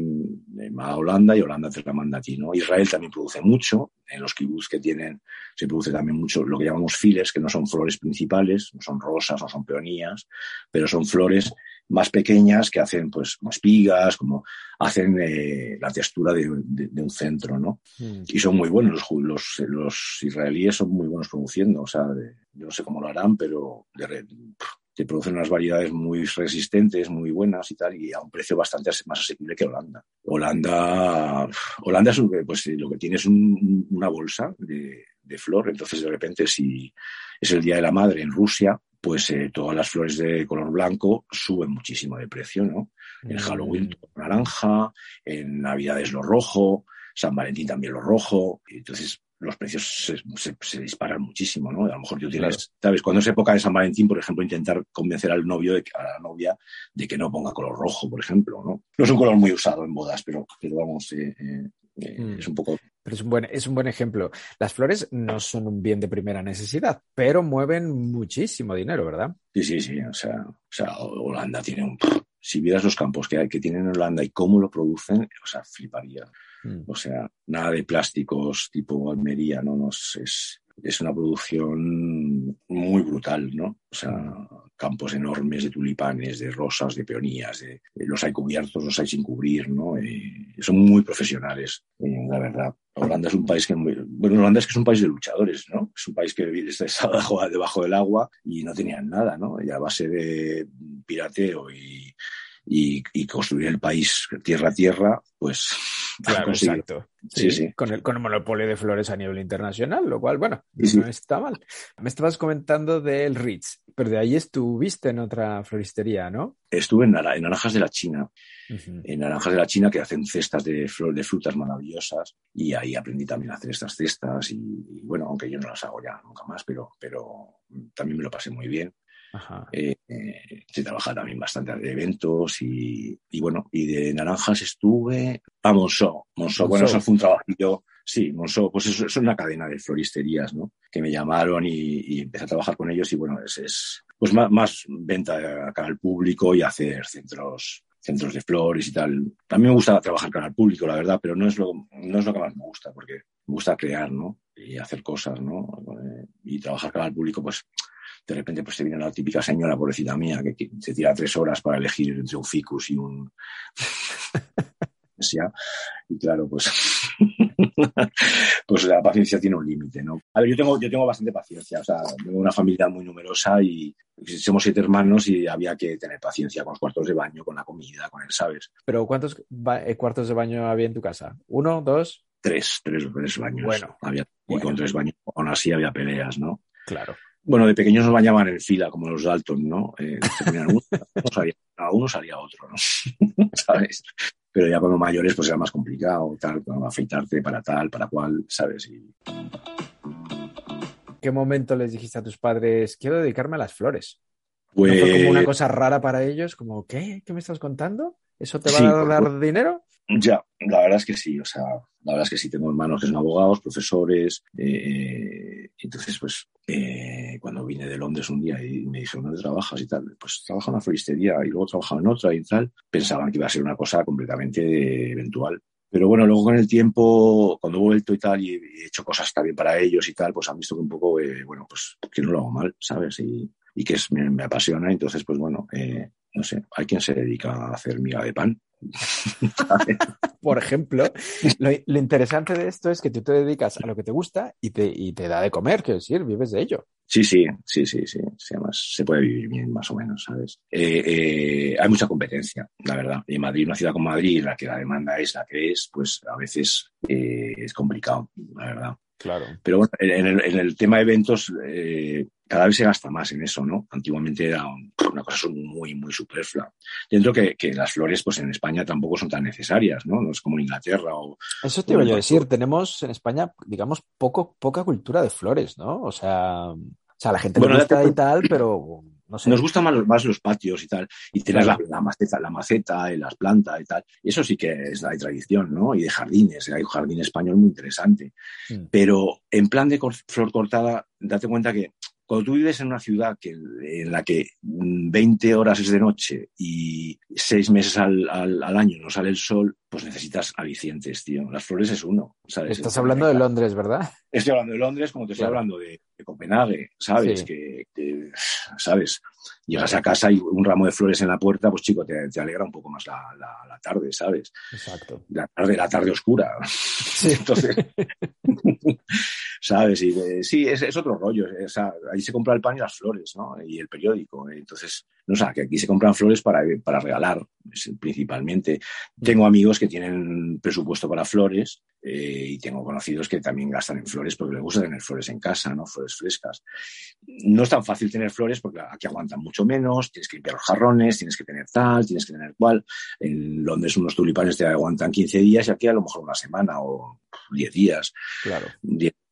eh, a Holanda y Holanda te la manda a ti, ¿no? Israel también produce mucho, en los kibbutz que tienen se produce también mucho lo que llamamos files, que no son flores principales, no son rosas, no son peonías, pero son flores más pequeñas que hacen pues como espigas, como hacen eh, la textura de, un centro, ¿no? Mm. Y son muy buenos, los, los, israelíes son muy buenos produciendo, o sea, yo no sé cómo lo harán, pero de, te producen unas variedades muy resistentes, muy buenas y tal, y a un precio bastante más asequible que Holanda. Holanda, Holanda es pues, lo que tiene es una bolsa de, de, flor, entonces de repente si es el Día de la Madre en Rusia, pues eh, todas las flores de color blanco suben muchísimo de precio, ¿no? En mm. Halloween naranja, en Navidad es lo rojo, San Valentín también lo rojo, entonces los precios se, disparan muchísimo, ¿no? A lo mejor tú tienes, ¿sabes? Cuando es época de San Valentín, por ejemplo, intentar convencer al novio, de, a la novia, de que no ponga color rojo, por ejemplo, ¿no? No es un color muy usado en bodas, pero, pero vamos, eh, eh, eh, mm. es un poco... Pero es un, buen, es un buen ejemplo. Las flores no son un bien de primera necesidad, pero mueven muchísimo dinero, ¿verdad? Sí, sí, sí. O sea, o sea Holanda tiene un... Si vieras los campos que hay que tienen en Holanda y cómo lo producen, o sea, fliparía. Mm. O sea, nada de plásticos tipo Almería, no, no es, es una producción muy brutal, ¿no? O sea, campos enormes de tulipanes, de rosas, de peonías, de, los hay cubiertos, los hay sin cubrir, ¿no? Eh, son muy profesionales, eh, la verdad. Holanda es un país que, bueno, Holanda es que es un país de luchadores, ¿no? Es un país que está debajo del agua y no tenían nada, ¿no? Y a base de pirateo y, y, construir el país tierra a tierra, pues. Claro, exacto. Sí, sí, Con, el, con el monopolio de flores a nivel internacional, lo cual, bueno, no está mal. Me estabas comentando del Ritz, pero de ahí estuviste en otra floristería, ¿no? Estuve en, Naranjas de la China. En Naranjas de la China que hacen cestas de, flor, de frutas maravillosas y ahí aprendí también a hacer estas cestas y, bueno, aunque yo no las hago ya nunca más, pero, pero también me lo pasé muy bien. Eh, se trabaja también bastante de eventos y, bueno, y de naranjas estuve a Monceau. bueno, eso fue un trabajillo. Sí, Monceau, pues es, es, una cadena de floristerías, ¿no? Que me llamaron y, empecé a trabajar con ellos y bueno, es, es pues más, más venta acá al público y hacer centros centros de flores y tal. También me gusta trabajar con el público, la verdad, pero no es lo, no es lo que más me gusta, porque me gusta crear, ¿no? Y hacer cosas, ¿no? Eh, y trabajar con el público, pues de repente pues te viene la típica señora, pobrecita mía, que, se tira tres horas para elegir entre un ficus y un... <laughs> y claro, pues, <laughs> pues la paciencia tiene un límite, ¿no? A ver, yo tengo, yo tengo bastante paciencia, o sea, tengo una familia muy numerosa y somos siete hermanos y había que tener paciencia con los cuartos de baño, con la comida, con el, ¿sabes? Pero ¿cuántos eh, cuartos de baño había en tu casa? ¿Uno, dos? Tres, tres, tres baños. Bueno. Había, y con tres baños, aún así había peleas, ¿no? Claro. Bueno, de pequeños nos bañaban en fila, como los Dalton, ¿no? Eh, uno, salía, a uno salía otro, ¿no? <laughs> ¿Sabes? Pero ya como mayores, pues era más complicado, tal, afeitarte para tal, para cual, ¿sabes? Y... ¿Qué momento les dijiste a tus padres, quiero dedicarme a las flores? Pues... ¿No fue como una pues cosa rara para ellos? Como, ¿qué? ¿Qué me estás contando? ¿Eso te va a dar dinero? Ya, la verdad es que sí, o sea, la verdad es que sí, tengo hermanos que son abogados, profesores, eh, entonces pues eh, cuando vine de Londres un día y me dijeron, ¿dónde trabajas y tal? Pues trabajo en una floristería y luego trabajaba en otra y tal, pensaban que iba a ser una cosa completamente eventual. Pero bueno, luego con el tiempo, cuando he vuelto y tal, y he hecho cosas también para ellos y tal, pues han visto que un poco, eh, bueno, pues que no lo hago mal, ¿sabes? Y, y que es, me, me, apasiona. Entonces, pues bueno, eh, no sé, hay quien se dedica a hacer miga de pan <laughs> Por ejemplo, lo, interesante de esto es que tú te dedicas a lo que te gusta y te, y te da de comer, quiero decir, vives de ello. Sí, sí, sí, sí, sí. Además, se puede vivir bien, más o menos, ¿sabes? Eh, eh, hay mucha competencia, la verdad. En Madrid, una ciudad como Madrid, la que la demanda es la que es, pues a veces eh, es complicado, la verdad. Claro. Pero bueno, en el, en el tema de eventos, eh, cada vez se gasta más en eso, ¿no? Antiguamente era una cosa muy, muy superflua. Dentro que, que las flores, pues en España tampoco son tan necesarias, ¿no? No es como en Inglaterra o... Eso te iba a decir, tenemos en España, digamos, poco, poca cultura de flores, ¿no? O sea, o sea la gente le gusta y tal, pero no sé. Nos gustan más, más, los patios y tal, y tener la, maceta, la maceta y las plantas y tal. Eso sí que es la tradición, ¿no? Y de jardines, hay un jardín español muy interesante. Mm. Pero en plan de flor cortada, date cuenta que cuando tú vives en una ciudad que, en la que 20 horas es de noche y seis meses al, al, año no sale el sol, pues necesitas alicientes, tío. Las flores es uno, ¿sabes? Estás hablando de Londres, ¿verdad? Estoy hablando de Londres como te estoy hablando de, Copenhague, ¿sabes? Que, ¿sabes? Llegas a casa y un ramo de flores en la puerta, pues chico, te, alegra un poco más la, la, tarde, ¿sabes? Exacto. La tarde, la tarde oscura. Sí. <laughs> Entonces, <laughs> ¿sabes? Y sí, es, es, otro rollo. O sea, ahí se compra el pan y las flores, ¿no? Y el periódico. Entonces, no sé, que aquí se compran flores para, para regalar, principalmente. Tengo amigos que tienen presupuesto para flores eh, y tengo conocidos que también gastan en flores porque les gusta tener flores en casa, ¿no? Flores frescas. No es tan fácil tener flores porque aquí aguantan mucho menos, tienes que limpiar los jarrones, tienes que tener tal, tienes que tener cual. En Londres unos tulipanes te aguantan 15 días y aquí a lo mejor una semana o 10 días. Claro.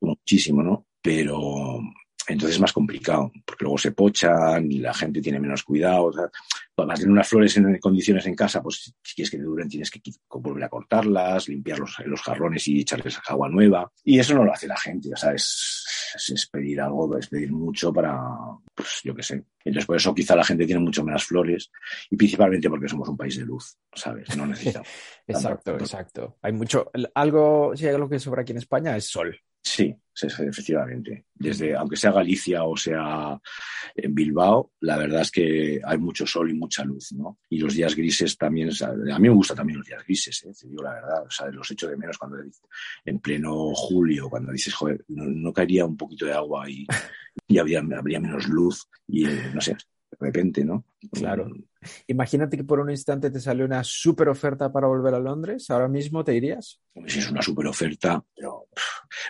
muchísimo, ¿no? Pero entonces es más complicado, porque luego se pochan y la gente tiene menos cuidado. O sea, tener unas flores en condiciones en casa, pues si quieres que te duren, tienes que volver a cortarlas, limpiar los, los jarrones y echarles agua nueva. Y eso no lo hace la gente, o sea, es, es, pedir algo, es pedir mucho para, pues yo qué sé. Entonces, por eso quizá la gente tiene mucho menos flores y principalmente porque somos un país de luz, ¿sabes? No necesitamos. <laughs> exacto, exacto. Hay mucho, algo, si hay algo que sobra aquí en España es sol. Sí, efectivamente. Desde, aunque sea Galicia o sea en Bilbao, la verdad es que hay mucho sol y mucha luz, ¿no? Y los días grises también, a mí me gustan también los días grises, ¿eh? te digo la verdad, o sea, los echo de menos cuando en pleno julio, cuando dices, joder, no, caería un poquito de agua y, y habría, habría menos luz y eh, no sé, de repente, ¿no? Claro. Imagínate que por un instante te sale una super oferta para volver a Londres. ¿Ahora mismo te irías? Si es una super oferta, pero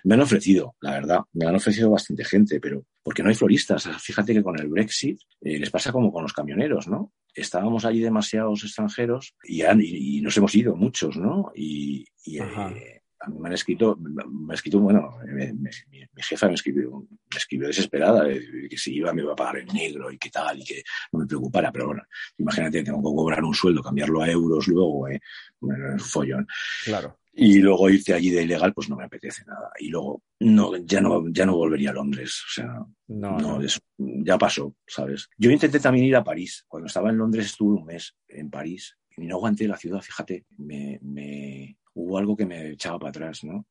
me han ofrecido, la verdad, me han ofrecido bastante gente, pero porque no hay floristas. Fíjate que con el Brexit eh, les pasa como con los camioneros, ¿no? Estábamos allí demasiados extranjeros y, y, nos hemos ido muchos, ¿no? Y, eh, me han escrito, me ha escrito, bueno, mi, jefa me escribió, me escribió desesperada, que si iba me iba a pagar en negro y qué tal, y que no me preocupara, pero bueno, imagínate, tengo que cobrar un sueldo, cambiarlo a euros luego, eh, bueno, es un follón. Claro. Y luego irte allí de ilegal, pues no me apetece nada. Y luego, no, ya no, ya no volvería a Londres. O sea, no, no, ya pasó, ¿sabes? Yo intenté también ir a París. Cuando estaba en Londres estuve un mes en París y no aguanté la ciudad, fíjate, me, me, hubo algo que me echaba para atrás, ¿no?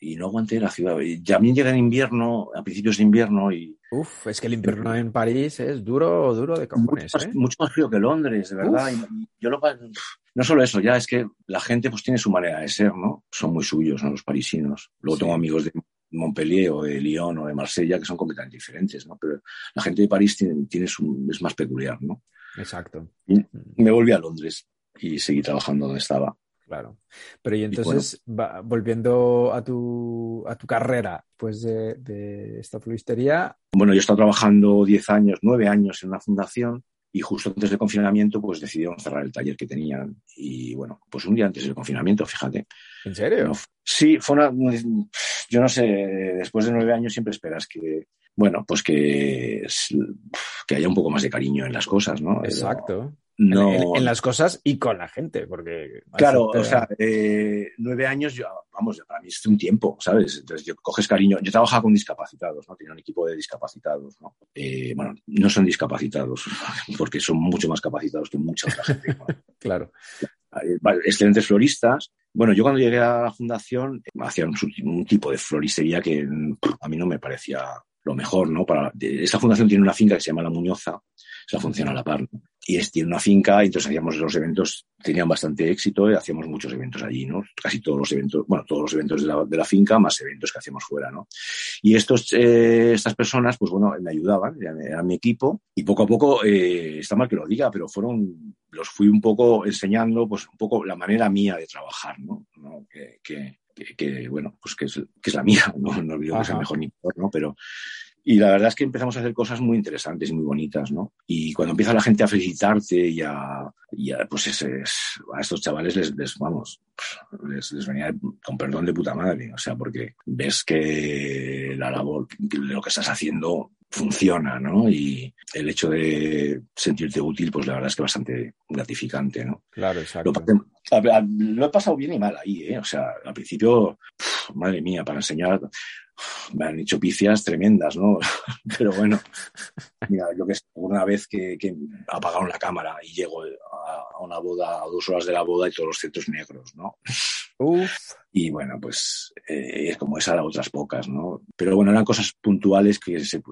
Y no aguanté la ciudad. Y también llega en invierno, a principios de invierno y... Uf, es que el invierno en París es duro, duro de cojones, mucho, ¿eh? mucho más frío que Londres, de verdad. Y, yo lo... No solo eso, ya es que la gente pues tiene su manera de ser, ¿no? Son muy suyos, ¿no? Los parisinos. Luego tengo amigos de Montpellier o de Lyon o de Marsella que son completamente diferentes, ¿no? Pero la gente de París tiene, tiene su, es más peculiar, ¿no? Exacto. Y me volví a Londres y seguí trabajando donde estaba. Claro. Pero y entonces, volviendo a tu, a tu carrera, pues de, esta floristería. Bueno, yo he estado trabajando 10 años, 9 años en una fundación y justo antes del confinamiento, pues decidieron cerrar el taller que tenían. Y bueno, pues un día antes del confinamiento, fíjate. ¿En serio? sí, fue una. Yo no sé, después de nueve años siempre esperas que. Bueno, pues que, que haya un poco más de cariño en las cosas, ¿no? Exacto no... En, las cosas y con la gente, porque... Claro, o sea, eh, nueve años, yo, vamos, para mí es un tiempo, ¿sabes? Entonces, yo coges cariño. Yo trabajaba con discapacitados, ¿no? Tenía un equipo de discapacitados, ¿no? Eh, bueno, no son discapacitados, <laughs> porque son mucho más capacitados que mucha otra gente. <laughs> claro. Eh, excelentes floristas. Bueno, yo cuando llegué a la fundación hacía un, un tipo de floristería que a mí no me parecía lo mejor, ¿no? Para, esta fundación tiene una finca que se llama La Muñoza, esa funciona a la par. Y es, tiene una finca, y entonces hacíamos los eventos, tenían bastante éxito, y hacíamos muchos eventos allí, ¿no? Casi todos los eventos, bueno, todos los eventos de la, de la finca, más eventos que hacíamos fuera, ¿no? Y estos, eh, estas personas, pues bueno, me ayudaban, eran, mi equipo, y poco a poco, eh, está mal que lo diga, pero fueron, los fui un poco enseñando, pues un poco la manera mía de trabajar, ¿no? Que, que, que, bueno, pues que es, que es la mía, <laughs> no, no digo que sea mejor ni peor, ¿no? Pero y la verdad es que empezamos a hacer cosas muy interesantes y muy bonitas, ¿no? Y cuando empieza la gente a felicitarte y a, y a pues es, a estos chavales les, les vamos, les, les, venía con perdón de puta madre, o sea, porque ves que la labor, lo que estás haciendo funciona, ¿no? Y el hecho de sentirte útil, pues la verdad es que bastante gratificante, ¿no? Claro, exacto. Lo, he pasado bien y mal ahí, ¿eh? O sea, al principio, madre mía, para enseñar me han hecho picias tremendas, ¿no? <laughs> Pero bueno, <laughs> mira, yo que sé, una vez que, que apagaron la cámara y llego a, una boda, a dos horas de la boda y todos los centros negros, ¿no? Uf. Y bueno, pues eh, es como esa otras pocas, ¿no? Pero bueno, eran cosas puntuales que se, se,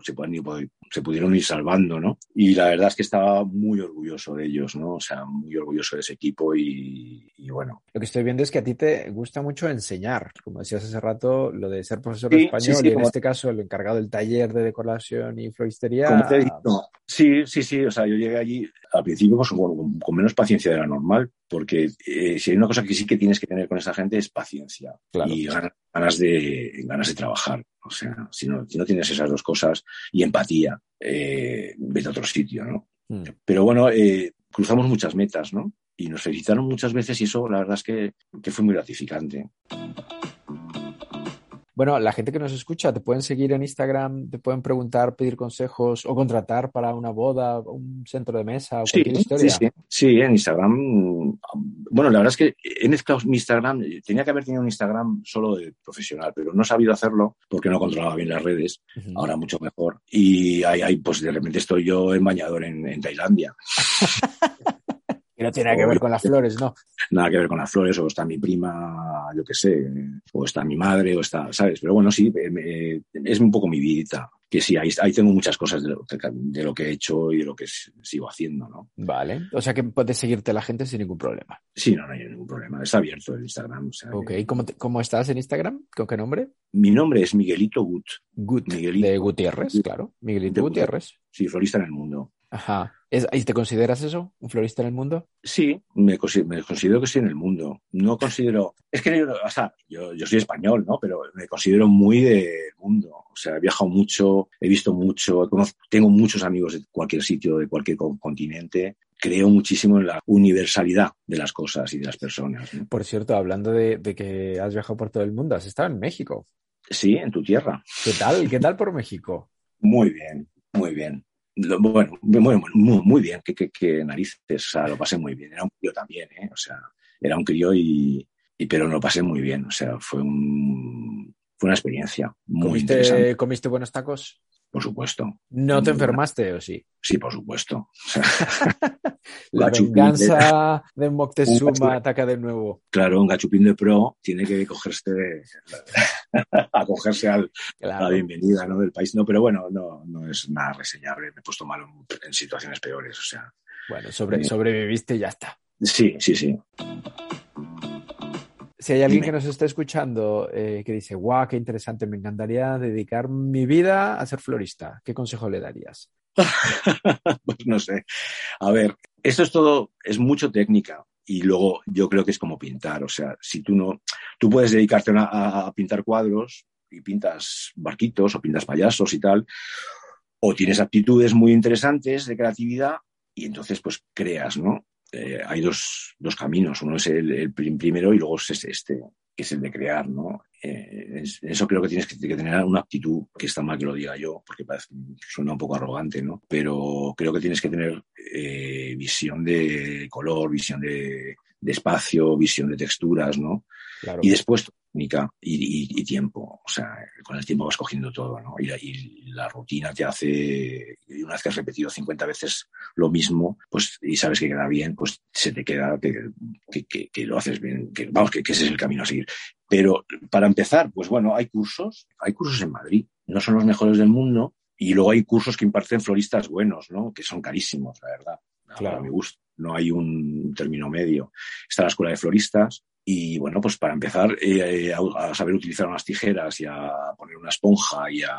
se, pudieron ir salvando, ¿no? Y la verdad es que estaba muy orgulloso de ellos, ¿no? O sea, muy orgulloso de ese equipo y, y bueno. Lo que estoy viendo es que a ti te gusta mucho enseñar, como decías hace rato, lo de ser profesor de español sí, sí, y en este caso el encargado del taller de decoración y floristería. Como te he dicho, sí, sí, sí, o sea, yo llegué allí al principio pues, con, con menos paciencia de la normal, porque eh, si hay una cosa que sí que tienes que tener con esa gente es paciencia claro. y ganas de, ganas de trabajar. O sea, si no, si no tienes esas dos cosas y empatía, eh, vete a otro sitio, ¿no? Mm. Pero bueno, eh, cruzamos muchas metas, ¿no? Y nos felicitaron muchas veces y eso la verdad es que, que fue muy gratificante. Bueno, la gente que nos escucha, te pueden seguir en Instagram, te pueden preguntar, pedir consejos o contratar para una boda, un centro de mesa o sí, cualquier historia. Sí, sí. sí, en Instagram. Bueno, la verdad es que he mezclado mi Instagram. Tenía que haber tenido un Instagram solo de profesional, pero no he sabido hacerlo porque no controlaba bien las redes. Uh -huh. Ahora mucho mejor. Y ahí, ahí, pues de repente estoy yo en bañador en, en Tailandia. <laughs> Y no tiene nada que ver con las flores, ¿no? <laughs> Nada que ver con las flores, o está mi prima, yo qué sé, o está mi madre, o está, ¿sabes? Pero bueno, sí, me, es un poco mi vida. Que sí, ahí, ahí tengo muchas cosas de lo, de lo, que he hecho y de lo que sigo haciendo, ¿no? Vale. O sea que puedes seguirte la gente sin ningún problema. Sí, no, no hay ningún problema. Está abierto el Instagram. O sea, ok. Que... ¿Cómo, te, ¿Cómo estás en Instagram? ¿Con qué nombre? Mi nombre es Miguelito Gut. Gut. Miguelito. De Gutiérrez, Gut. claro. Miguelito de Gutiérrez. Sí, florista en el mundo. Ajá. ¿Es, ¿Y te consideras eso? ¿Un florista en el mundo? Sí, me, me considero que estoy en el mundo. No considero. Es que, o sea, yo, yo soy español, ¿no? Pero me considero muy del mundo. O sea, he viajado mucho, he visto mucho, conozco, tengo muchos amigos de cualquier sitio, de cualquier continente. Creo muchísimo en la universalidad de las cosas y de las personas. ¿no? Por cierto, hablando de, de que has viajado por todo el mundo, has estado en México. Sí, en tu tierra. ¿Qué tal? ¿Qué tal por México? Muy bien, muy bien. Bueno, muy, muy, muy bien, qué, narices, o sea, lo pasé muy bien. Era un crío también, ¿eh? O sea, era un crío y, y pero lo pasé muy bien, o sea, fue un, fue una experiencia muy ¿Comiste, interesante. ¿Comiste buenos tacos? Por supuesto. ¿No te enfermaste o sí? Sí, por supuesto. <laughs> La venganza de, Moctezuma ataca de nuevo. Claro, un gachupín de pro tiene que cogerse <laughs> acogerse al, claro. a la bienvenida ¿no? del país. No, pero bueno, no, no es nada reseñable. Me he puesto malo en, en situaciones peores. O sea. Bueno, sobre, sobreviviste y ya está. Sí, sí, sí. Si hay alguien Dime. que nos está escuchando eh, que dice, guau, qué interesante, me encantaría dedicar mi vida a ser florista, ¿qué consejo le darías? <laughs> pues no sé. A ver, esto es todo, es mucho técnica y luego yo creo que es como pintar, o sea, si tú no, tú puedes dedicarte a, a, a pintar cuadros y pintas barquitos o pintas payasos y tal, o tienes aptitudes muy interesantes de creatividad y entonces pues creas, ¿no? Eh, hay dos, dos, caminos. Uno es el, el, primero y luego es este, que es el de crear, ¿no? Eh, es, eso creo que tienes que, que, tener una actitud, que está mal que lo diga yo, porque parece, suena un poco arrogante, ¿no? Pero creo que tienes que tener eh, visión de color, visión de, de, espacio, visión de texturas, ¿no? Claro. Y después técnica y, y, y, tiempo. O sea, con el tiempo vas cogiendo todo, ¿no? Y la, y la, rutina te hace, y una vez que has repetido 50 veces lo mismo, pues, y sabes que queda bien, pues se te queda que, que, que, que lo haces bien, que vamos, que, ese es el camino a seguir. Pero para empezar, pues bueno, hay cursos, hay cursos en Madrid, no son los mejores del mundo, y luego hay cursos que imparten floristas buenos, ¿no? Que son carísimos, la verdad. Claro. A mi gusto. No hay un término medio. Está la escuela de floristas, y bueno, pues para empezar eh, a, a, saber utilizar unas tijeras y a poner una esponja y a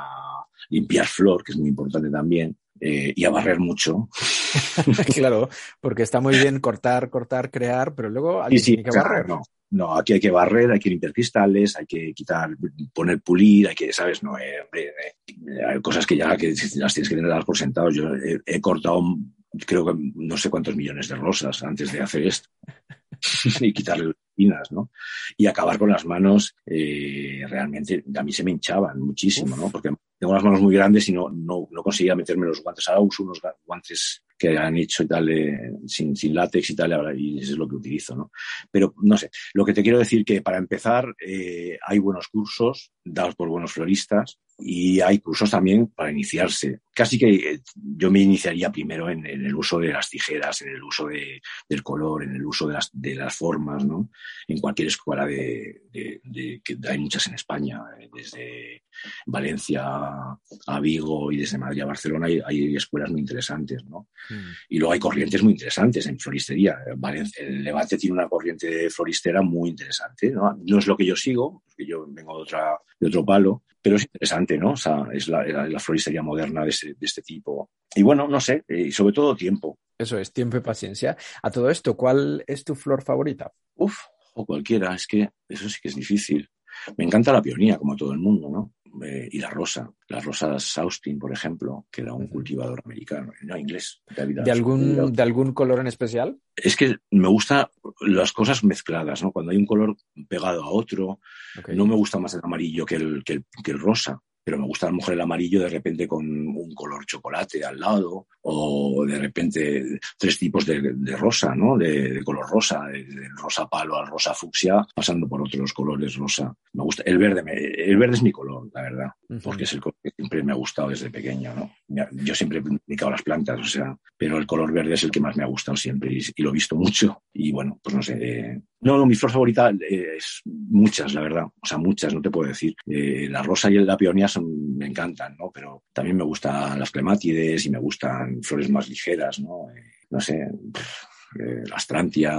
limpiar flor, que es muy importante también, eh, y a barrer mucho. <laughs> claro, porque está muy bien cortar, cortar, crear, pero luego alguien sí, sí, tiene que barrer. Claro, no. No, aquí hay que barrer, hay que limpiar cristales, hay que quitar, poner pulir, hay que, ¿sabes? No, eh, eh, hay cosas que ya que las tienes que tener por sentado. Yo he, he cortado, creo que no sé cuántos millones de rosas antes de hacer esto. <laughs> y quitarle espinas, ¿no? Y acabar con las manos, eh, realmente a mí se me hinchaban muchísimo, ¿no? Porque tengo las manos muy grandes y no, no, no conseguía meterme los guantes. Ahora uso unos guantes que han hecho y tal, sin, sin látex y tal, y eso es lo que utilizo, ¿no? Pero no sé, lo que te quiero decir que para empezar eh, hay buenos cursos, dados por buenos floristas y hay cursos también para iniciarse. Casi que eh, yo me iniciaría primero en, el uso de las tijeras, en el uso de, del color, en el uso de las, de las formas, ¿no? En cualquier escuela de, de, que hay muchas en España, eh, desde Valencia a Vigo y desde Madrid a Barcelona hay, escuelas muy interesantes, ¿no? Mm. Y luego hay corrientes muy interesantes en floristería. Valencia, el Levante tiene una corriente floristera muy interesante, ¿no? No es lo que yo sigo, porque yo vengo de, otra, de otro palo, pero es interesante, ¿no? O sea, es la, la floristería moderna de este, de este, tipo. Y bueno, no sé, y sobre todo tiempo. Eso es, tiempo y paciencia. A todo esto, ¿cuál es tu flor favorita? Uf, o cualquiera, es que eso sí que es difícil. Me encanta la peonía, como todo el mundo, ¿no? Eh, y la rosa. Las rosas Austin, por ejemplo, que era un cultivador americano, no inglés. ¿De algún, ¿De algún color en especial? Es que me gustan las cosas mezcladas, ¿no? Cuando hay un color pegado a otro, no me gusta más el amarillo que el, que el rosa pero me gusta a lo mejor el amarillo de repente con un color chocolate al lado, o de repente tres tipos de, rosa, ¿no? De, color rosa, del rosa palo al rosa fucsia, pasando por otros colores rosa. Me gusta, el verde, el verde es mi color, la verdad, porque es el color que siempre me ha gustado desde pequeño, ¿no? Yo siempre he dedicado a las plantas, o sea, pero el color verde es el que más me ha gustado siempre y, lo he visto mucho. Y bueno, pues no sé, eh, no, no, mi flor favorita eh, es muchas, la verdad. O sea, muchas, no te puedo decir. Eh, la rosa y la peonía son, me encantan, ¿no? Pero también me gustan las clemátides y me gustan flores más ligeras, ¿no? Eh, no sé, la astrantia,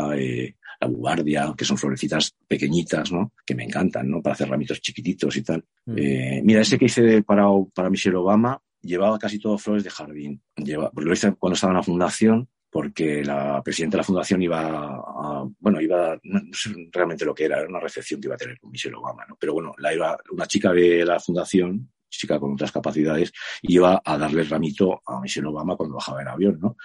la bugardia, que son florecitas pequeñitas, ¿no? Que me encantan, ¿no? Para hacer ramitos chiquititos y tal. Mm. mira, ese que hice para, para Michelle Obama llevaba casi todo flores de jardín. Lleva, lo hice cuando estaba en la fundación porque la presidenta de la fundación iba a, bueno, iba, no, sé realmente lo que era, era una recepción que iba a tener con Michelle Obama, ¿no? Pero bueno, la iba, una chica de la fundación, chica con otras capacidades, iba a darle el ramito a Michelle Obama cuando bajaba el avión, ¿no?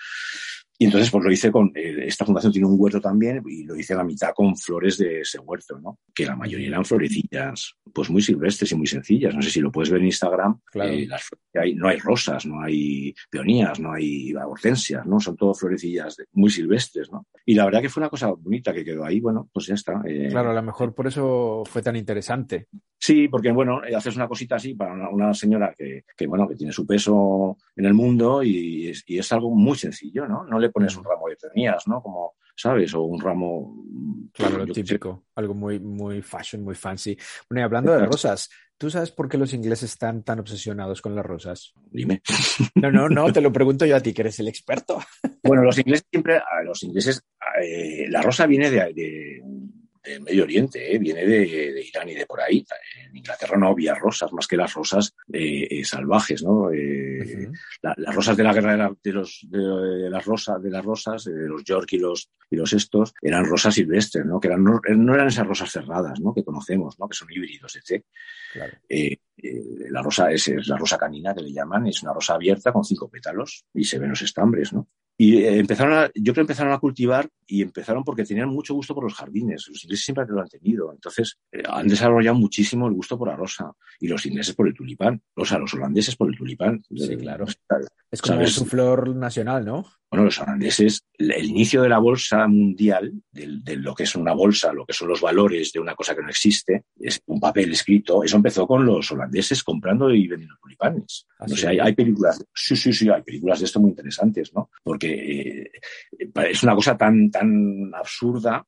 Y entonces, pues lo hice con, eh, esta fundación tiene un huerto también y lo hice a la mitad con flores de ese huerto, ¿no? Que la mayoría eran florecillas, pues muy silvestres y muy sencillas. No sé si lo puedes ver en Instagram. Eh, hay, no hay rosas, no hay peonías, no hay hortensias, ¿no? Son todo florecillas muy silvestres, ¿no? Y la verdad que fue una cosa bonita que quedó ahí, bueno, pues ya está. Eh. claro, a lo mejor por eso fue tan interesante. Sí, porque bueno, haces una cosita así para una, señora que, que, bueno, que tiene su peso en el mundo y es, y es algo muy sencillo, ¿no? No le pones un ramo de peonías, ¿no? Como, ¿sabes? O un ramo... Claro, lo típico, algo muy, muy fashion, muy fancy. Bueno, y hablando de rosas, ¿tú sabes por qué los ingleses están tan obsesionados con las rosas? Dime. No, no, no, te lo <laughs> pregunto yo a ti, que eres el experto. Bueno, los ingleses siempre, a los ingleses, eh, la rosa viene de del Medio Oriente, ¿eh? viene de, Irán y de por ahí. En Inglaterra no había rosas, más que las rosas eh, eh, salvajes, ¿no? las rosas de la guerra de, los, de, las rosas, de las rosas, de los York y los, y los estos, eran rosas silvestres, ¿no? Que eran, no, eran esas rosas cerradas, ¿no? Que conocemos, ¿no? Que son híbridos, etc. la rosa es, es, la rosa canina que le llaman, es una rosa abierta con cinco pétalos y se ven los estambres, ¿no? Y eh, empezaron a, yo creo que empezaron a cultivar y empezaron porque tenían mucho gusto por los jardines. Los ingleses siempre lo han tenido. Entonces, eh, han desarrollado muchísimo el gusto por la rosa. Y los ingleses por el tulipán. O sea, los holandeses por el tulipán. Sí, claro. Es como su flor nacional, ¿no? Bueno, los holandeses, el inicio de la bolsa mundial, de, lo que es una bolsa, lo que son los valores de una cosa que no existe, es un papel escrito, eso empezó con los holandeses comprando y vendiendo tulipanes. ¿Ah, o sea, hay, películas, sí, sí, sí, hay películas de esto muy interesantes, ¿no? Porque eh, es una cosa tan, tan absurda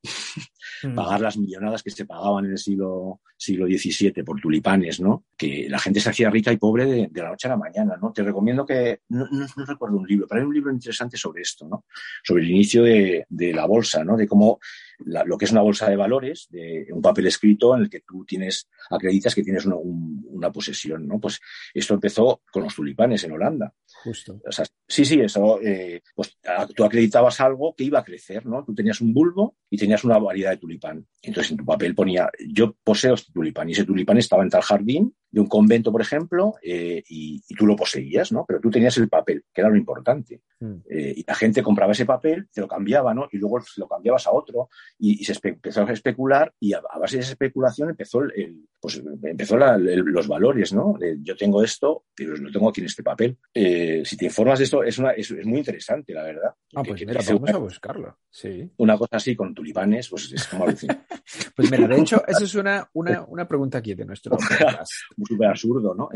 mm. pagar las millonadas que se pagaban en el siglo, siglo XVII por tulipanes, ¿no? Que la gente se hacía rica y pobre de, la noche a la mañana, ¿no? Te recomiendo que, no, no recuerdo un libro, pero hay un libro interesante sobre esto, ¿no? Sobre el inicio de, la bolsa, ¿no? De cómo lo que es una bolsa de valores, de un papel escrito en el que tú tienes, acreditas que tienes una, posesión, ¿no? Pues esto empezó con los tulipanes en Holanda. Justo. sí, sí, eso, eh, pues tú acreditabas algo que iba a crecer, ¿no? Tú tenías un bulbo y tenías una variedad de tulipán. Entonces en tu papel ponía, yo poseo este tulipán y ese tulipán estaba en tal jardín de un convento, por ejemplo, eh, y, tú lo poseías, ¿no? Pero tú tenías el papel, que era lo importante. Mm. Eh, y la gente compraba ese papel, te lo cambiaba, ¿no? Y luego lo cambiabas a otro. Y, se empezó a especular y a, base de esa especulación empezó, el, pues, empezó los valores, ¿no? yo tengo esto, pero lo tengo aquí en este papel. Eh, si te informas de esto, es, una, es, muy interesante, la verdad. Ah, pues mira, vamos a buscarlo. Sí. Una cosa así con tulipanes, pues es como <laughs> pues mira, de hecho, <laughs> esa es una, una, una pregunta aquí de nuestro podcast. <laughs> Súper absurdo, ¿no?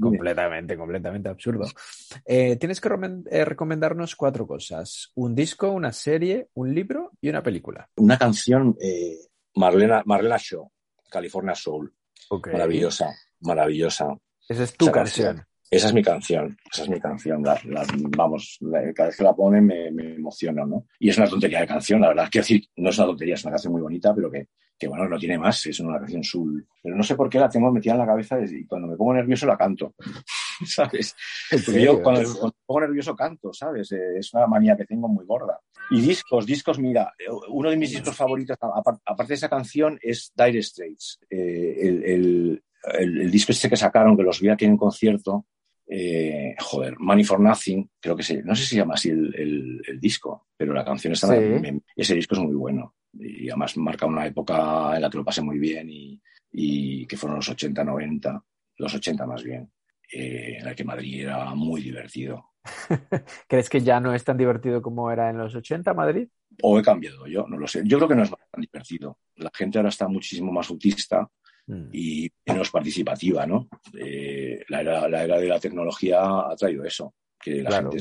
completamente, completamente absurdo. Eh, tienes que eh, recomendarnos cuatro cosas. Un disco, una serie, un libro y una película. Una canción, eh, Marlena, Marlena Shaw, California Soul. Maravillosa, maravillosa. Esa es tu canción. Esa es mi canción, esa es mi canción. vamos, cada vez que la ponen me, me emociona, ¿no? Y es una tontería de canción, la verdad. Quiero decir, no es una tontería, es una canción muy bonita, pero que, que bueno, no tiene más, es una canción soul. Pero no sé por qué la tengo metida en la cabeza y cuando me pongo nervioso la canto. <laughs> ¿Sabes? Yo cuando, me pongo nervioso canto, ¿sabes? Eh, es una manía que tengo muy gorda. Y discos, discos, mira, uno de mis discos favoritos, aparte de esa canción, es Dire Straits. Eh, el, el, el, disco este que sacaron, que los vi aquí en concierto, eh, joder, Money for Nothing, creo que sí, no sé si se llama así el, disco, pero la canción está, ese disco es muy bueno y además marca una época en la que lo pasé muy bien y, que fueron los 80, 90, los 80 más bien, eh, en la que Madrid era muy divertido. <laughs> ¿Crees que ya no es tan divertido como era en los 80 Madrid? O he cambiado yo, no lo sé. Yo creo que no es tan divertido. La gente ahora está muchísimo más autista Mm. y menos participativa, ¿no? Eh, la, era, la, era, de la tecnología ha traído eso, que la gente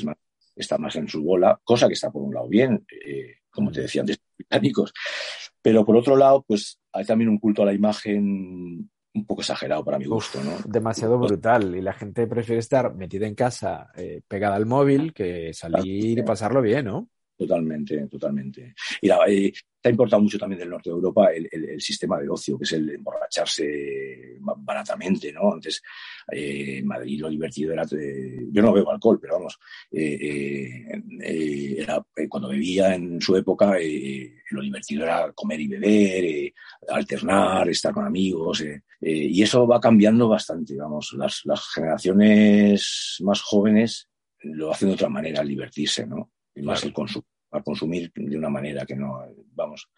está más en su bola, cosa que está por un lado bien, eh, como te mm. decía antes, <laughs> británicos, pero por otro lado, pues hay también un culto a la imagen un poco exagerado para mi gusto, ¿no? Demasiado brutal y la gente prefiere estar metida en casa, eh, pegada al móvil, que salir y pasarlo bien, ¿no? Totalmente, totalmente. Y la, eh, te ha importado mucho también del norte de Europa el, el, sistema de ocio, que es el emborracharse baratamente, ¿no? Antes, eh, Madrid lo divertido era... Eh, yo no bebo alcohol, pero vamos, era, cuando bebía en su época, lo divertido era comer y beber, alternar, estar con amigos, y eso va cambiando bastante, vamos. Las, las generaciones más jóvenes lo hacen de otra manera al divertirse, ¿no? Y más el consumo a consumir de una manera que no, vamos.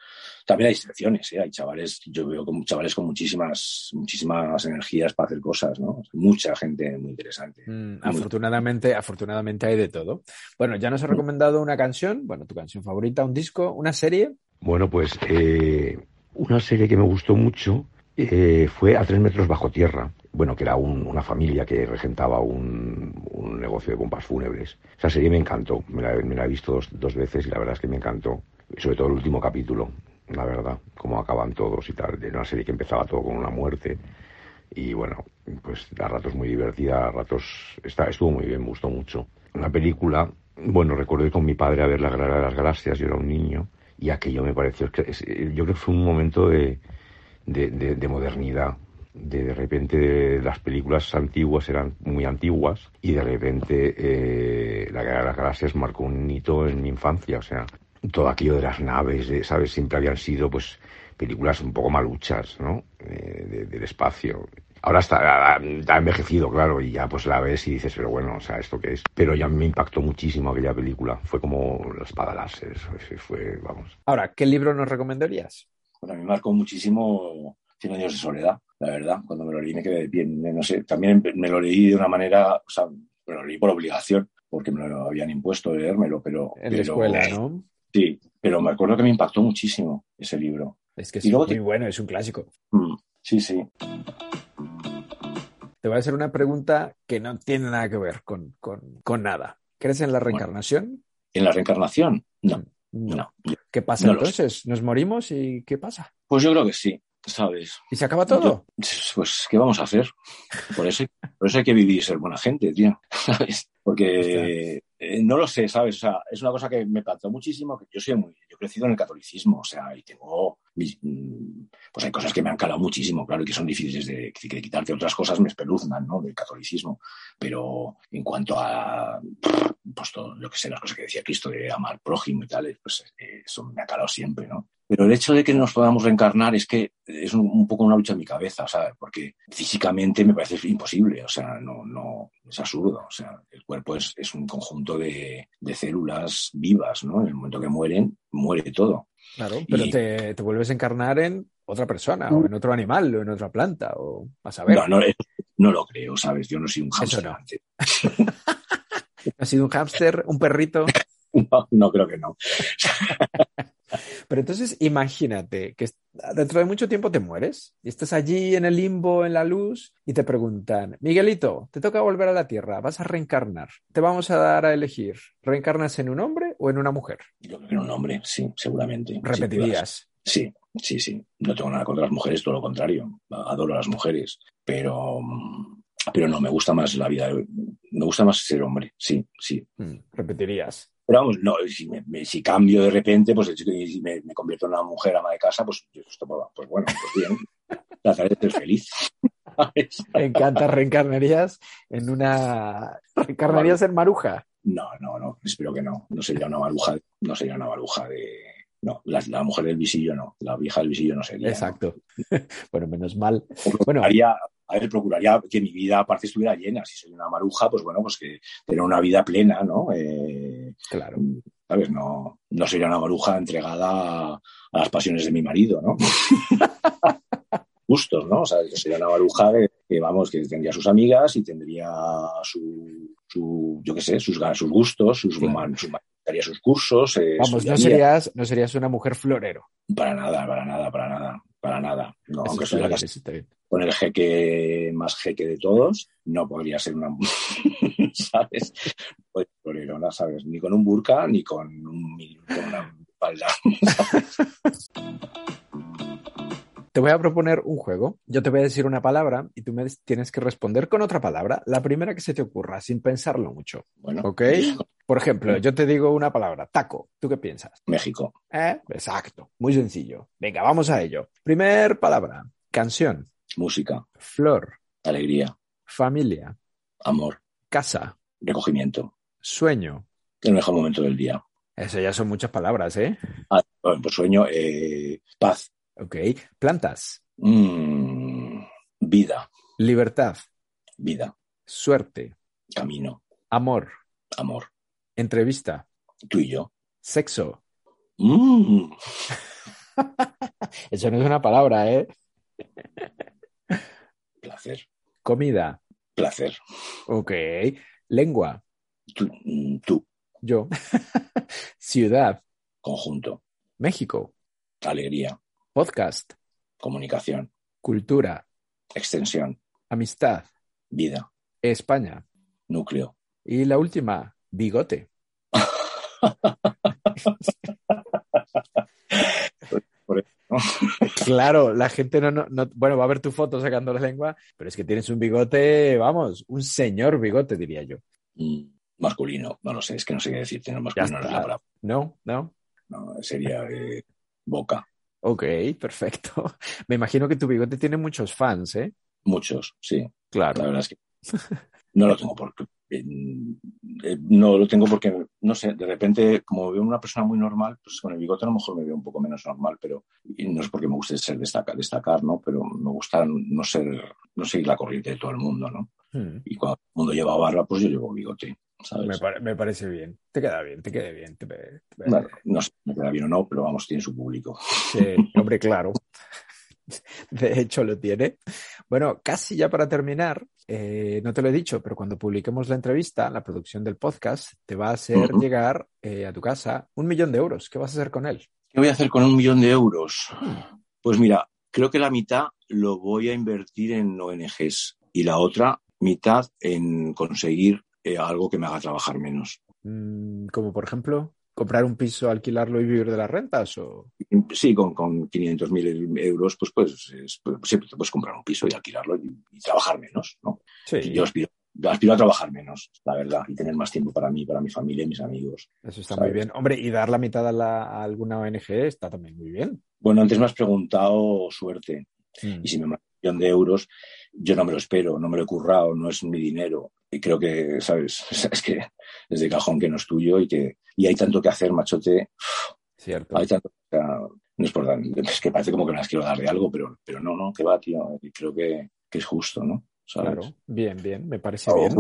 También hay excepciones, ¿eh? hay chavales, yo veo como chavales con muchísimas, muchísimas energías para hacer cosas, ¿no? Mucha gente muy interesante. Mm, afortunadamente, afortunadamente hay de todo. Bueno, ya nos ha recomendado una canción, bueno, tu canción favorita, un disco, una serie. Bueno, pues eh, una serie que me gustó mucho eh, fue A tres metros bajo tierra bueno, que era una familia que regentaba un, negocio de pompas fúnebres. Esa serie me encantó, me la, he visto dos, veces y la verdad es que me encantó, sobre todo el último capítulo, la verdad, cómo acaban todos y tal, de una serie que empezaba todo con una muerte. Y bueno, pues a ratos muy divertida, a ratos está, estuvo muy bien, me gustó mucho. Una película, bueno, recuerdo con mi padre a ver La Guerra de las Galaxias, yo era un niño y aquello me pareció, yo creo que fue un momento de, de modernidad de, repente las películas antiguas eran muy antiguas y de repente eh, la Guerra de las Galaxias marcó un hito en mi infancia, o sea, todo aquello de las naves, de, ¿sabes? Siempre habían sido pues películas un poco maluchas, ¿no? Eh, del espacio. Ahora está, ha envejecido, claro, y ya pues la ves y dices, pero bueno, o sea, ¿esto qué es? Pero ya me impactó muchísimo aquella película. Fue como la espada láser, fue, vamos. Ahora, ¿qué libro nos recomendarías? Bueno, a mí me marcó muchísimo Cien años de soledad, la verdad. Cuando me lo leí me quedé bien, no sé, también me lo leí de una manera, o sea, me lo leí por obligación, porque me lo habían impuesto de leérmelo, pero... En la escuela, ¿no? Sí, pero me acuerdo que me impactó muchísimo ese libro. Es que es muy bueno, es un clásico. Mm, sí, sí. Te voy a hacer una pregunta que no tiene nada que ver con, nada. ¿Crees en la reencarnación? ¿En la reencarnación? No. Mm, no. ¿Qué pasa entonces? ¿Nos morimos y qué pasa? Pues yo creo que sí. ¿Sabes? ¿Y se acaba todo? pues, ¿qué vamos a hacer? Por eso, por eso hay que vivir y ser buena gente, tío, ¿sabes? Porque eh, no lo sé, ¿sabes? O sea, es una cosa que me planteó muchísimo. Yo soy muy, yo he crecido en el catolicismo, o sea, y tengo, pues hay cosas que me han calado muchísimo, claro, y que son difíciles de, de quitarte. Otras cosas me espeluznan, ¿no? Del catolicismo. Pero en cuanto a, pues todo lo que sé, las cosas que decía Cristo de amar prójimo y tal, pues eh, eso me ha calado siempre, ¿no? Pero el hecho de que nos podamos reencarnar es que es un, poco una lucha en mi cabeza, ¿sabes? Porque físicamente me parece imposible, o sea, no, no, es absurdo, o sea, el cuerpo es, es un conjunto de, de, células vivas, ¿no? En el momento que mueren, muere todo. Claro, pero Y- te, te vuelves a encarnar en otra persona, o en otro animal, o en otra planta, o a saber. No, no, no lo creo, ¿sabes? Yo no soy un Eso hámster no. antes. ¿Ha sido un hámster, un perrito? No, no creo que no. <laughs> Pero entonces imagínate que dentro de mucho tiempo te mueres y estás allí en el limbo, en la luz, y te preguntan, Miguelito, te toca volver a la Tierra, vas a reencarnar. Te vamos a dar a elegir, ¿reencarnas en un hombre o en una mujer? Yo creo que en un hombre, sí, seguramente. Repetirías. Sí, sí, sí. No tengo nada contra las mujeres, todo lo contrario. Adoro a las mujeres. Pero, pero no, me gusta más la vida. Me gusta más ser hombre, sí, sí. Mm, repetirías. Pero vamos, no, si, me- me- si cambio de repente, pues si me, me convierto en una mujer ama de casa, pues, esto, pues bueno, pues bien. Trataré de ser feliz. Me encanta, reencarnarías en una... Reencarnarías en Maruja. No, no, no, espero que no. No sería una baruja, no sería una baruja de. No, la, la mujer del visillo no, la vieja del visillo no sería. ¿no? Exacto. <laughs> Bueno, menos mal. Bueno, Procuraría, a ver, procuraría que mi vida aparte estuviera llena. Si soy una maruja, pues bueno, pues que tener una vida plena, ¿no? Eh, claro. ¿Sabes? No, no sería una maruja entregada a, a las pasiones de mi marido, ¿no? <laughs> Gustos, ¿no? O sea, que sería una maruja que, que, vamos, que tendría sus amigas y tendría su, su yo qué sé, sus, sus gustos, sus, Claro. man- sus, cursos. eh, Vamos, su no serías, no serías una mujer florero. Para nada, para nada, para nada, para nada. No, Eso aunque soy la con el jeque más jeque de todos, no podría ser una, <laughs> ¿sabes? Pues florerona, ¿sabes? Ni con un burka, ni con, un, con una falda. <laughs> Te voy a proponer un juego. Yo te voy a decir una palabra y tú me tienes que responder con otra palabra, la primera que se te ocurra, sin pensarlo mucho. Bueno, ¿Ok? Por ejemplo, yo te digo una palabra, taco. ¿Tú qué piensas? México, ¿Eh? Exacto. Muy sencillo. Venga, vamos a ello. Primer palabra, canción, música, flor, alegría, familia, amor, casa, recogimiento, sueño. el mejor momento del día. Eso ya son muchas palabras, ¿eh? Ah, pues sueño, eh, paz, Ok. Plantas, mm, vida, libertad, vida, suerte, camino, amor, amor, entrevista, tú y yo. sexo. Mm, <laughs> Eso no es una palabra, ¿eh? <laughs> placer, Comida. placer. Ok. Lengua. Tú, mm, tú, Yo. <laughs> Ciudad. conjunto, México. alegría, Podcast. comunicación, Cultura. extensión, Amistad. vida, España. núcleo. Y la última, bigote. Claro, la gente no, no, no- Bueno, va a ver tu foto sacando la lengua, pero es que tienes un bigote, vamos, un señor bigote, diría yo. Mm, masculino, no lo sé, es que no sé qué decirte, no, masculino no es la palabra, ¿No? ¿No? no, sería eh, boca. Ok, perfecto. <laughs> Me imagino que tu bigote tiene muchos fans, ¿eh? Muchos, sí, la Claro. verdad es que no lo tengo porque eh, eh, no lo tengo porque no sé, de repente como veo una persona muy normal, pues con el bigote a lo mejor me veo un poco menos normal, pero no es porque me guste ser destacar, destacar, ¿no? Pero me gusta no ser, no seguir la corriente de todo el mundo, ¿no? Hmm. Y cuando todo el mundo lleva barba, pues yo llevo bigote, ¿sabes? Me, pare- me parece bien. Te queda bien, te queda bien. te- te- Bueno, no sé, me queda bien o no, pero vamos, tiene su público. Sí, hombre, claro. <laughs> De hecho, lo tiene. Bueno, casi ya para terminar, eh, no te lo he dicho, pero cuando publiquemos la entrevista, la producción del podcast, te va a hacer llegar eh, a tu casa un millón de euros. ¿Qué vas a hacer con él? ¿Qué voy a hacer con un millón de euros? Pues mira, creo que la mitad lo voy a invertir en ONGs y la otra mitad en conseguir eh, algo que me haga trabajar menos. Mm, como por ejemplo, comprar un piso, alquilarlo y vivir de las rentas o... Sí, con, con 500.000 euros, pues, pues, es- pues siempre te puedes comprar un piso y alquilarlo y, y trabajar menos, ¿no? Sí, Y yo aspiro, yo aspiro a trabajar menos, la verdad, y tener más tiempo para mí, para mi familia y mis amigos. eso está ¿sabes? muy bien. Hombre, y dar la mitad a, la- a alguna ONG está también muy bien. Bueno, antes me has preguntado suerte. Mm. Y si me millón de euros, yo no me lo espero, no me lo he currado, no es mi dinero. Y creo que, ¿sabes? <laughs> Es que es de cajón que no es tuyo y que y hay tanto que hacer, machote. Cierto. Hay tanto. sea, no es por dar- es que parece como que me las quiero dar de algo, pero, pero no, no, que va, tío. Y creo que, que es justo, ¿no? ¿Sabes? Claro. Bien, bien, me parece bien.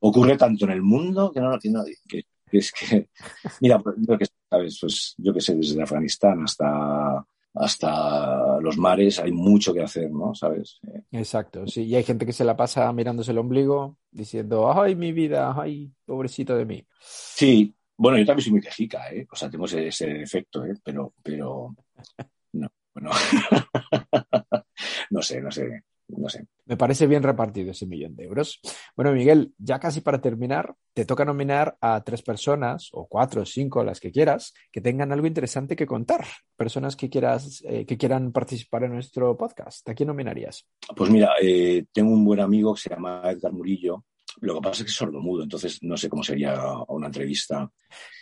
Ocurre, tanto en el mundo que no lo tiene nadie. Que, Es que, <laughs> mira, pues, yo que, ¿sabes? Pues, yo que sé, desde Afganistán hasta, hasta los mares hay mucho que hacer, ¿no? ¿Sabes? Exacto, sí. Y hay gente que se la pasa mirándose el ombligo diciendo, ay, mi vida, ay, pobrecito de mí. Sí, bueno, yo también soy muy quejica, ¿eh? O sea, tengo ese, ese efecto, ¿eh? Pero, pero, <laughs> no, bueno, <laughs> no sé, no sé no sé. Me parece bien repartido ese millón de euros. Bueno, Miguel, ya casi para terminar, te toca nominar a tres personas, o cuatro o cinco, las que quieras, que tengan algo interesante que contar. Personas que quieras, eh, que quieran participar en nuestro podcast. ¿A quién nominarías? Pues mira, eh, tengo un buen amigo que se llama Edgar Murillo, lo que pasa es que es sordomudo, entonces no sé cómo sería una entrevista.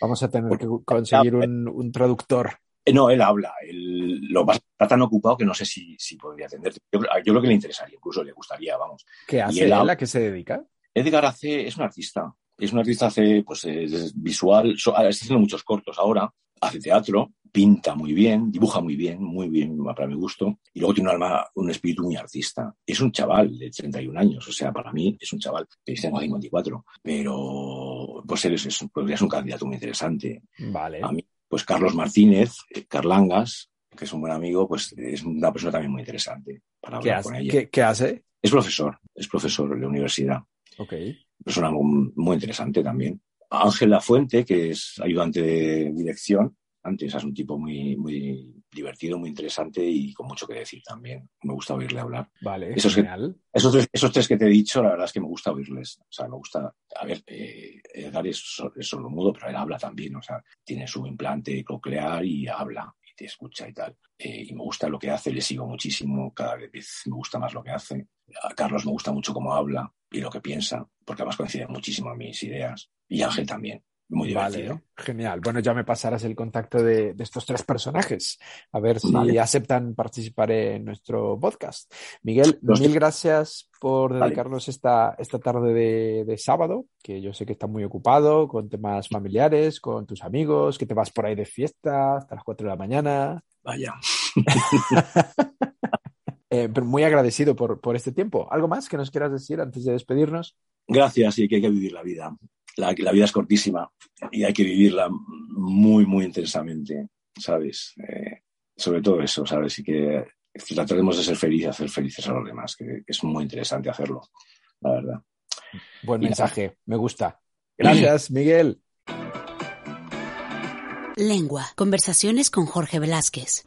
Vamos a tener que conseguir un, un traductor. Eh, no, él habla. Él lo está tan ocupado que no sé si, si podría atenderte. Yo, yo, creo que le interesaría, incluso le gustaría, vamos. ¿Qué hace él? ¿A qué se dedica? Edgar hace, es un artista. Es un artista, hace, pues, es visual. está haciendo muchos cortos ahora. Hace teatro, pinta muy bien, dibuja muy bien, muy bien para mi gusto. Y luego tiene un alma, un espíritu muy artista. Es un chaval de 31 años, o sea, para mí es un chaval que tengo 54. Pero, pues él es, es, es un candidato muy interesante. Vale. A mí, pues Carlos Martínez, eh, Carlangas, que es un buen amigo, pues es una persona también muy interesante para hablar ¿Qué con ella. ¿Qué, qué hace? Es profesor, es profesor de la universidad. Ok. Persona muy, muy interesante también. Ángel Lafuente, que es ayudante de dirección, antes es un tipo muy, muy divertido, muy interesante y con mucho que decir también. Me gusta oírle hablar. Vale, esos, genial. Que, esos, tres, esos, tres, que te he dicho, la verdad es que me gusta oírles. O sea, me gusta. A ver, eh, Edgar es, es sordomudo, pero él habla también. O sea, tiene su implante coclear y habla te escucha y tal. Eh, y me gusta lo que hace, le sigo muchísimo. Cada vez me gusta más lo que hace. A Carlos me gusta mucho cómo habla y lo que piensa, porque además coincide muchísimo en mis ideas. Y Ángel también. Muy divertido. Vale, genial. Bueno, ya me pasarás el contacto de, de estos tres personajes, a ver si Vale. aceptan participar en nuestro podcast. Miguel, Los- mil gracias por Vale. dedicarnos esta, esta tarde de, de sábado, que yo sé que estás muy ocupado con temas familiares, con tus amigos, que te vas por ahí de fiesta hasta las 4 de la mañana. Vaya. <laughs> Eh, pero muy agradecido por, por este tiempo. ¿Algo más que nos quieras decir antes de despedirnos? Gracias, y que hay que vivir la vida. La, la vida es cortísima y hay que vivirla muy, muy intensamente, ¿sabes? Eh, sobre todo eso, ¿sabes? Y que trataremos de ser felices, hacer felices a los demás, que es muy interesante hacerlo, la verdad. Buen Y nada. mensaje, me gusta. Gracias, Miguel. Lengua. Conversaciones con Jorge Velázquez.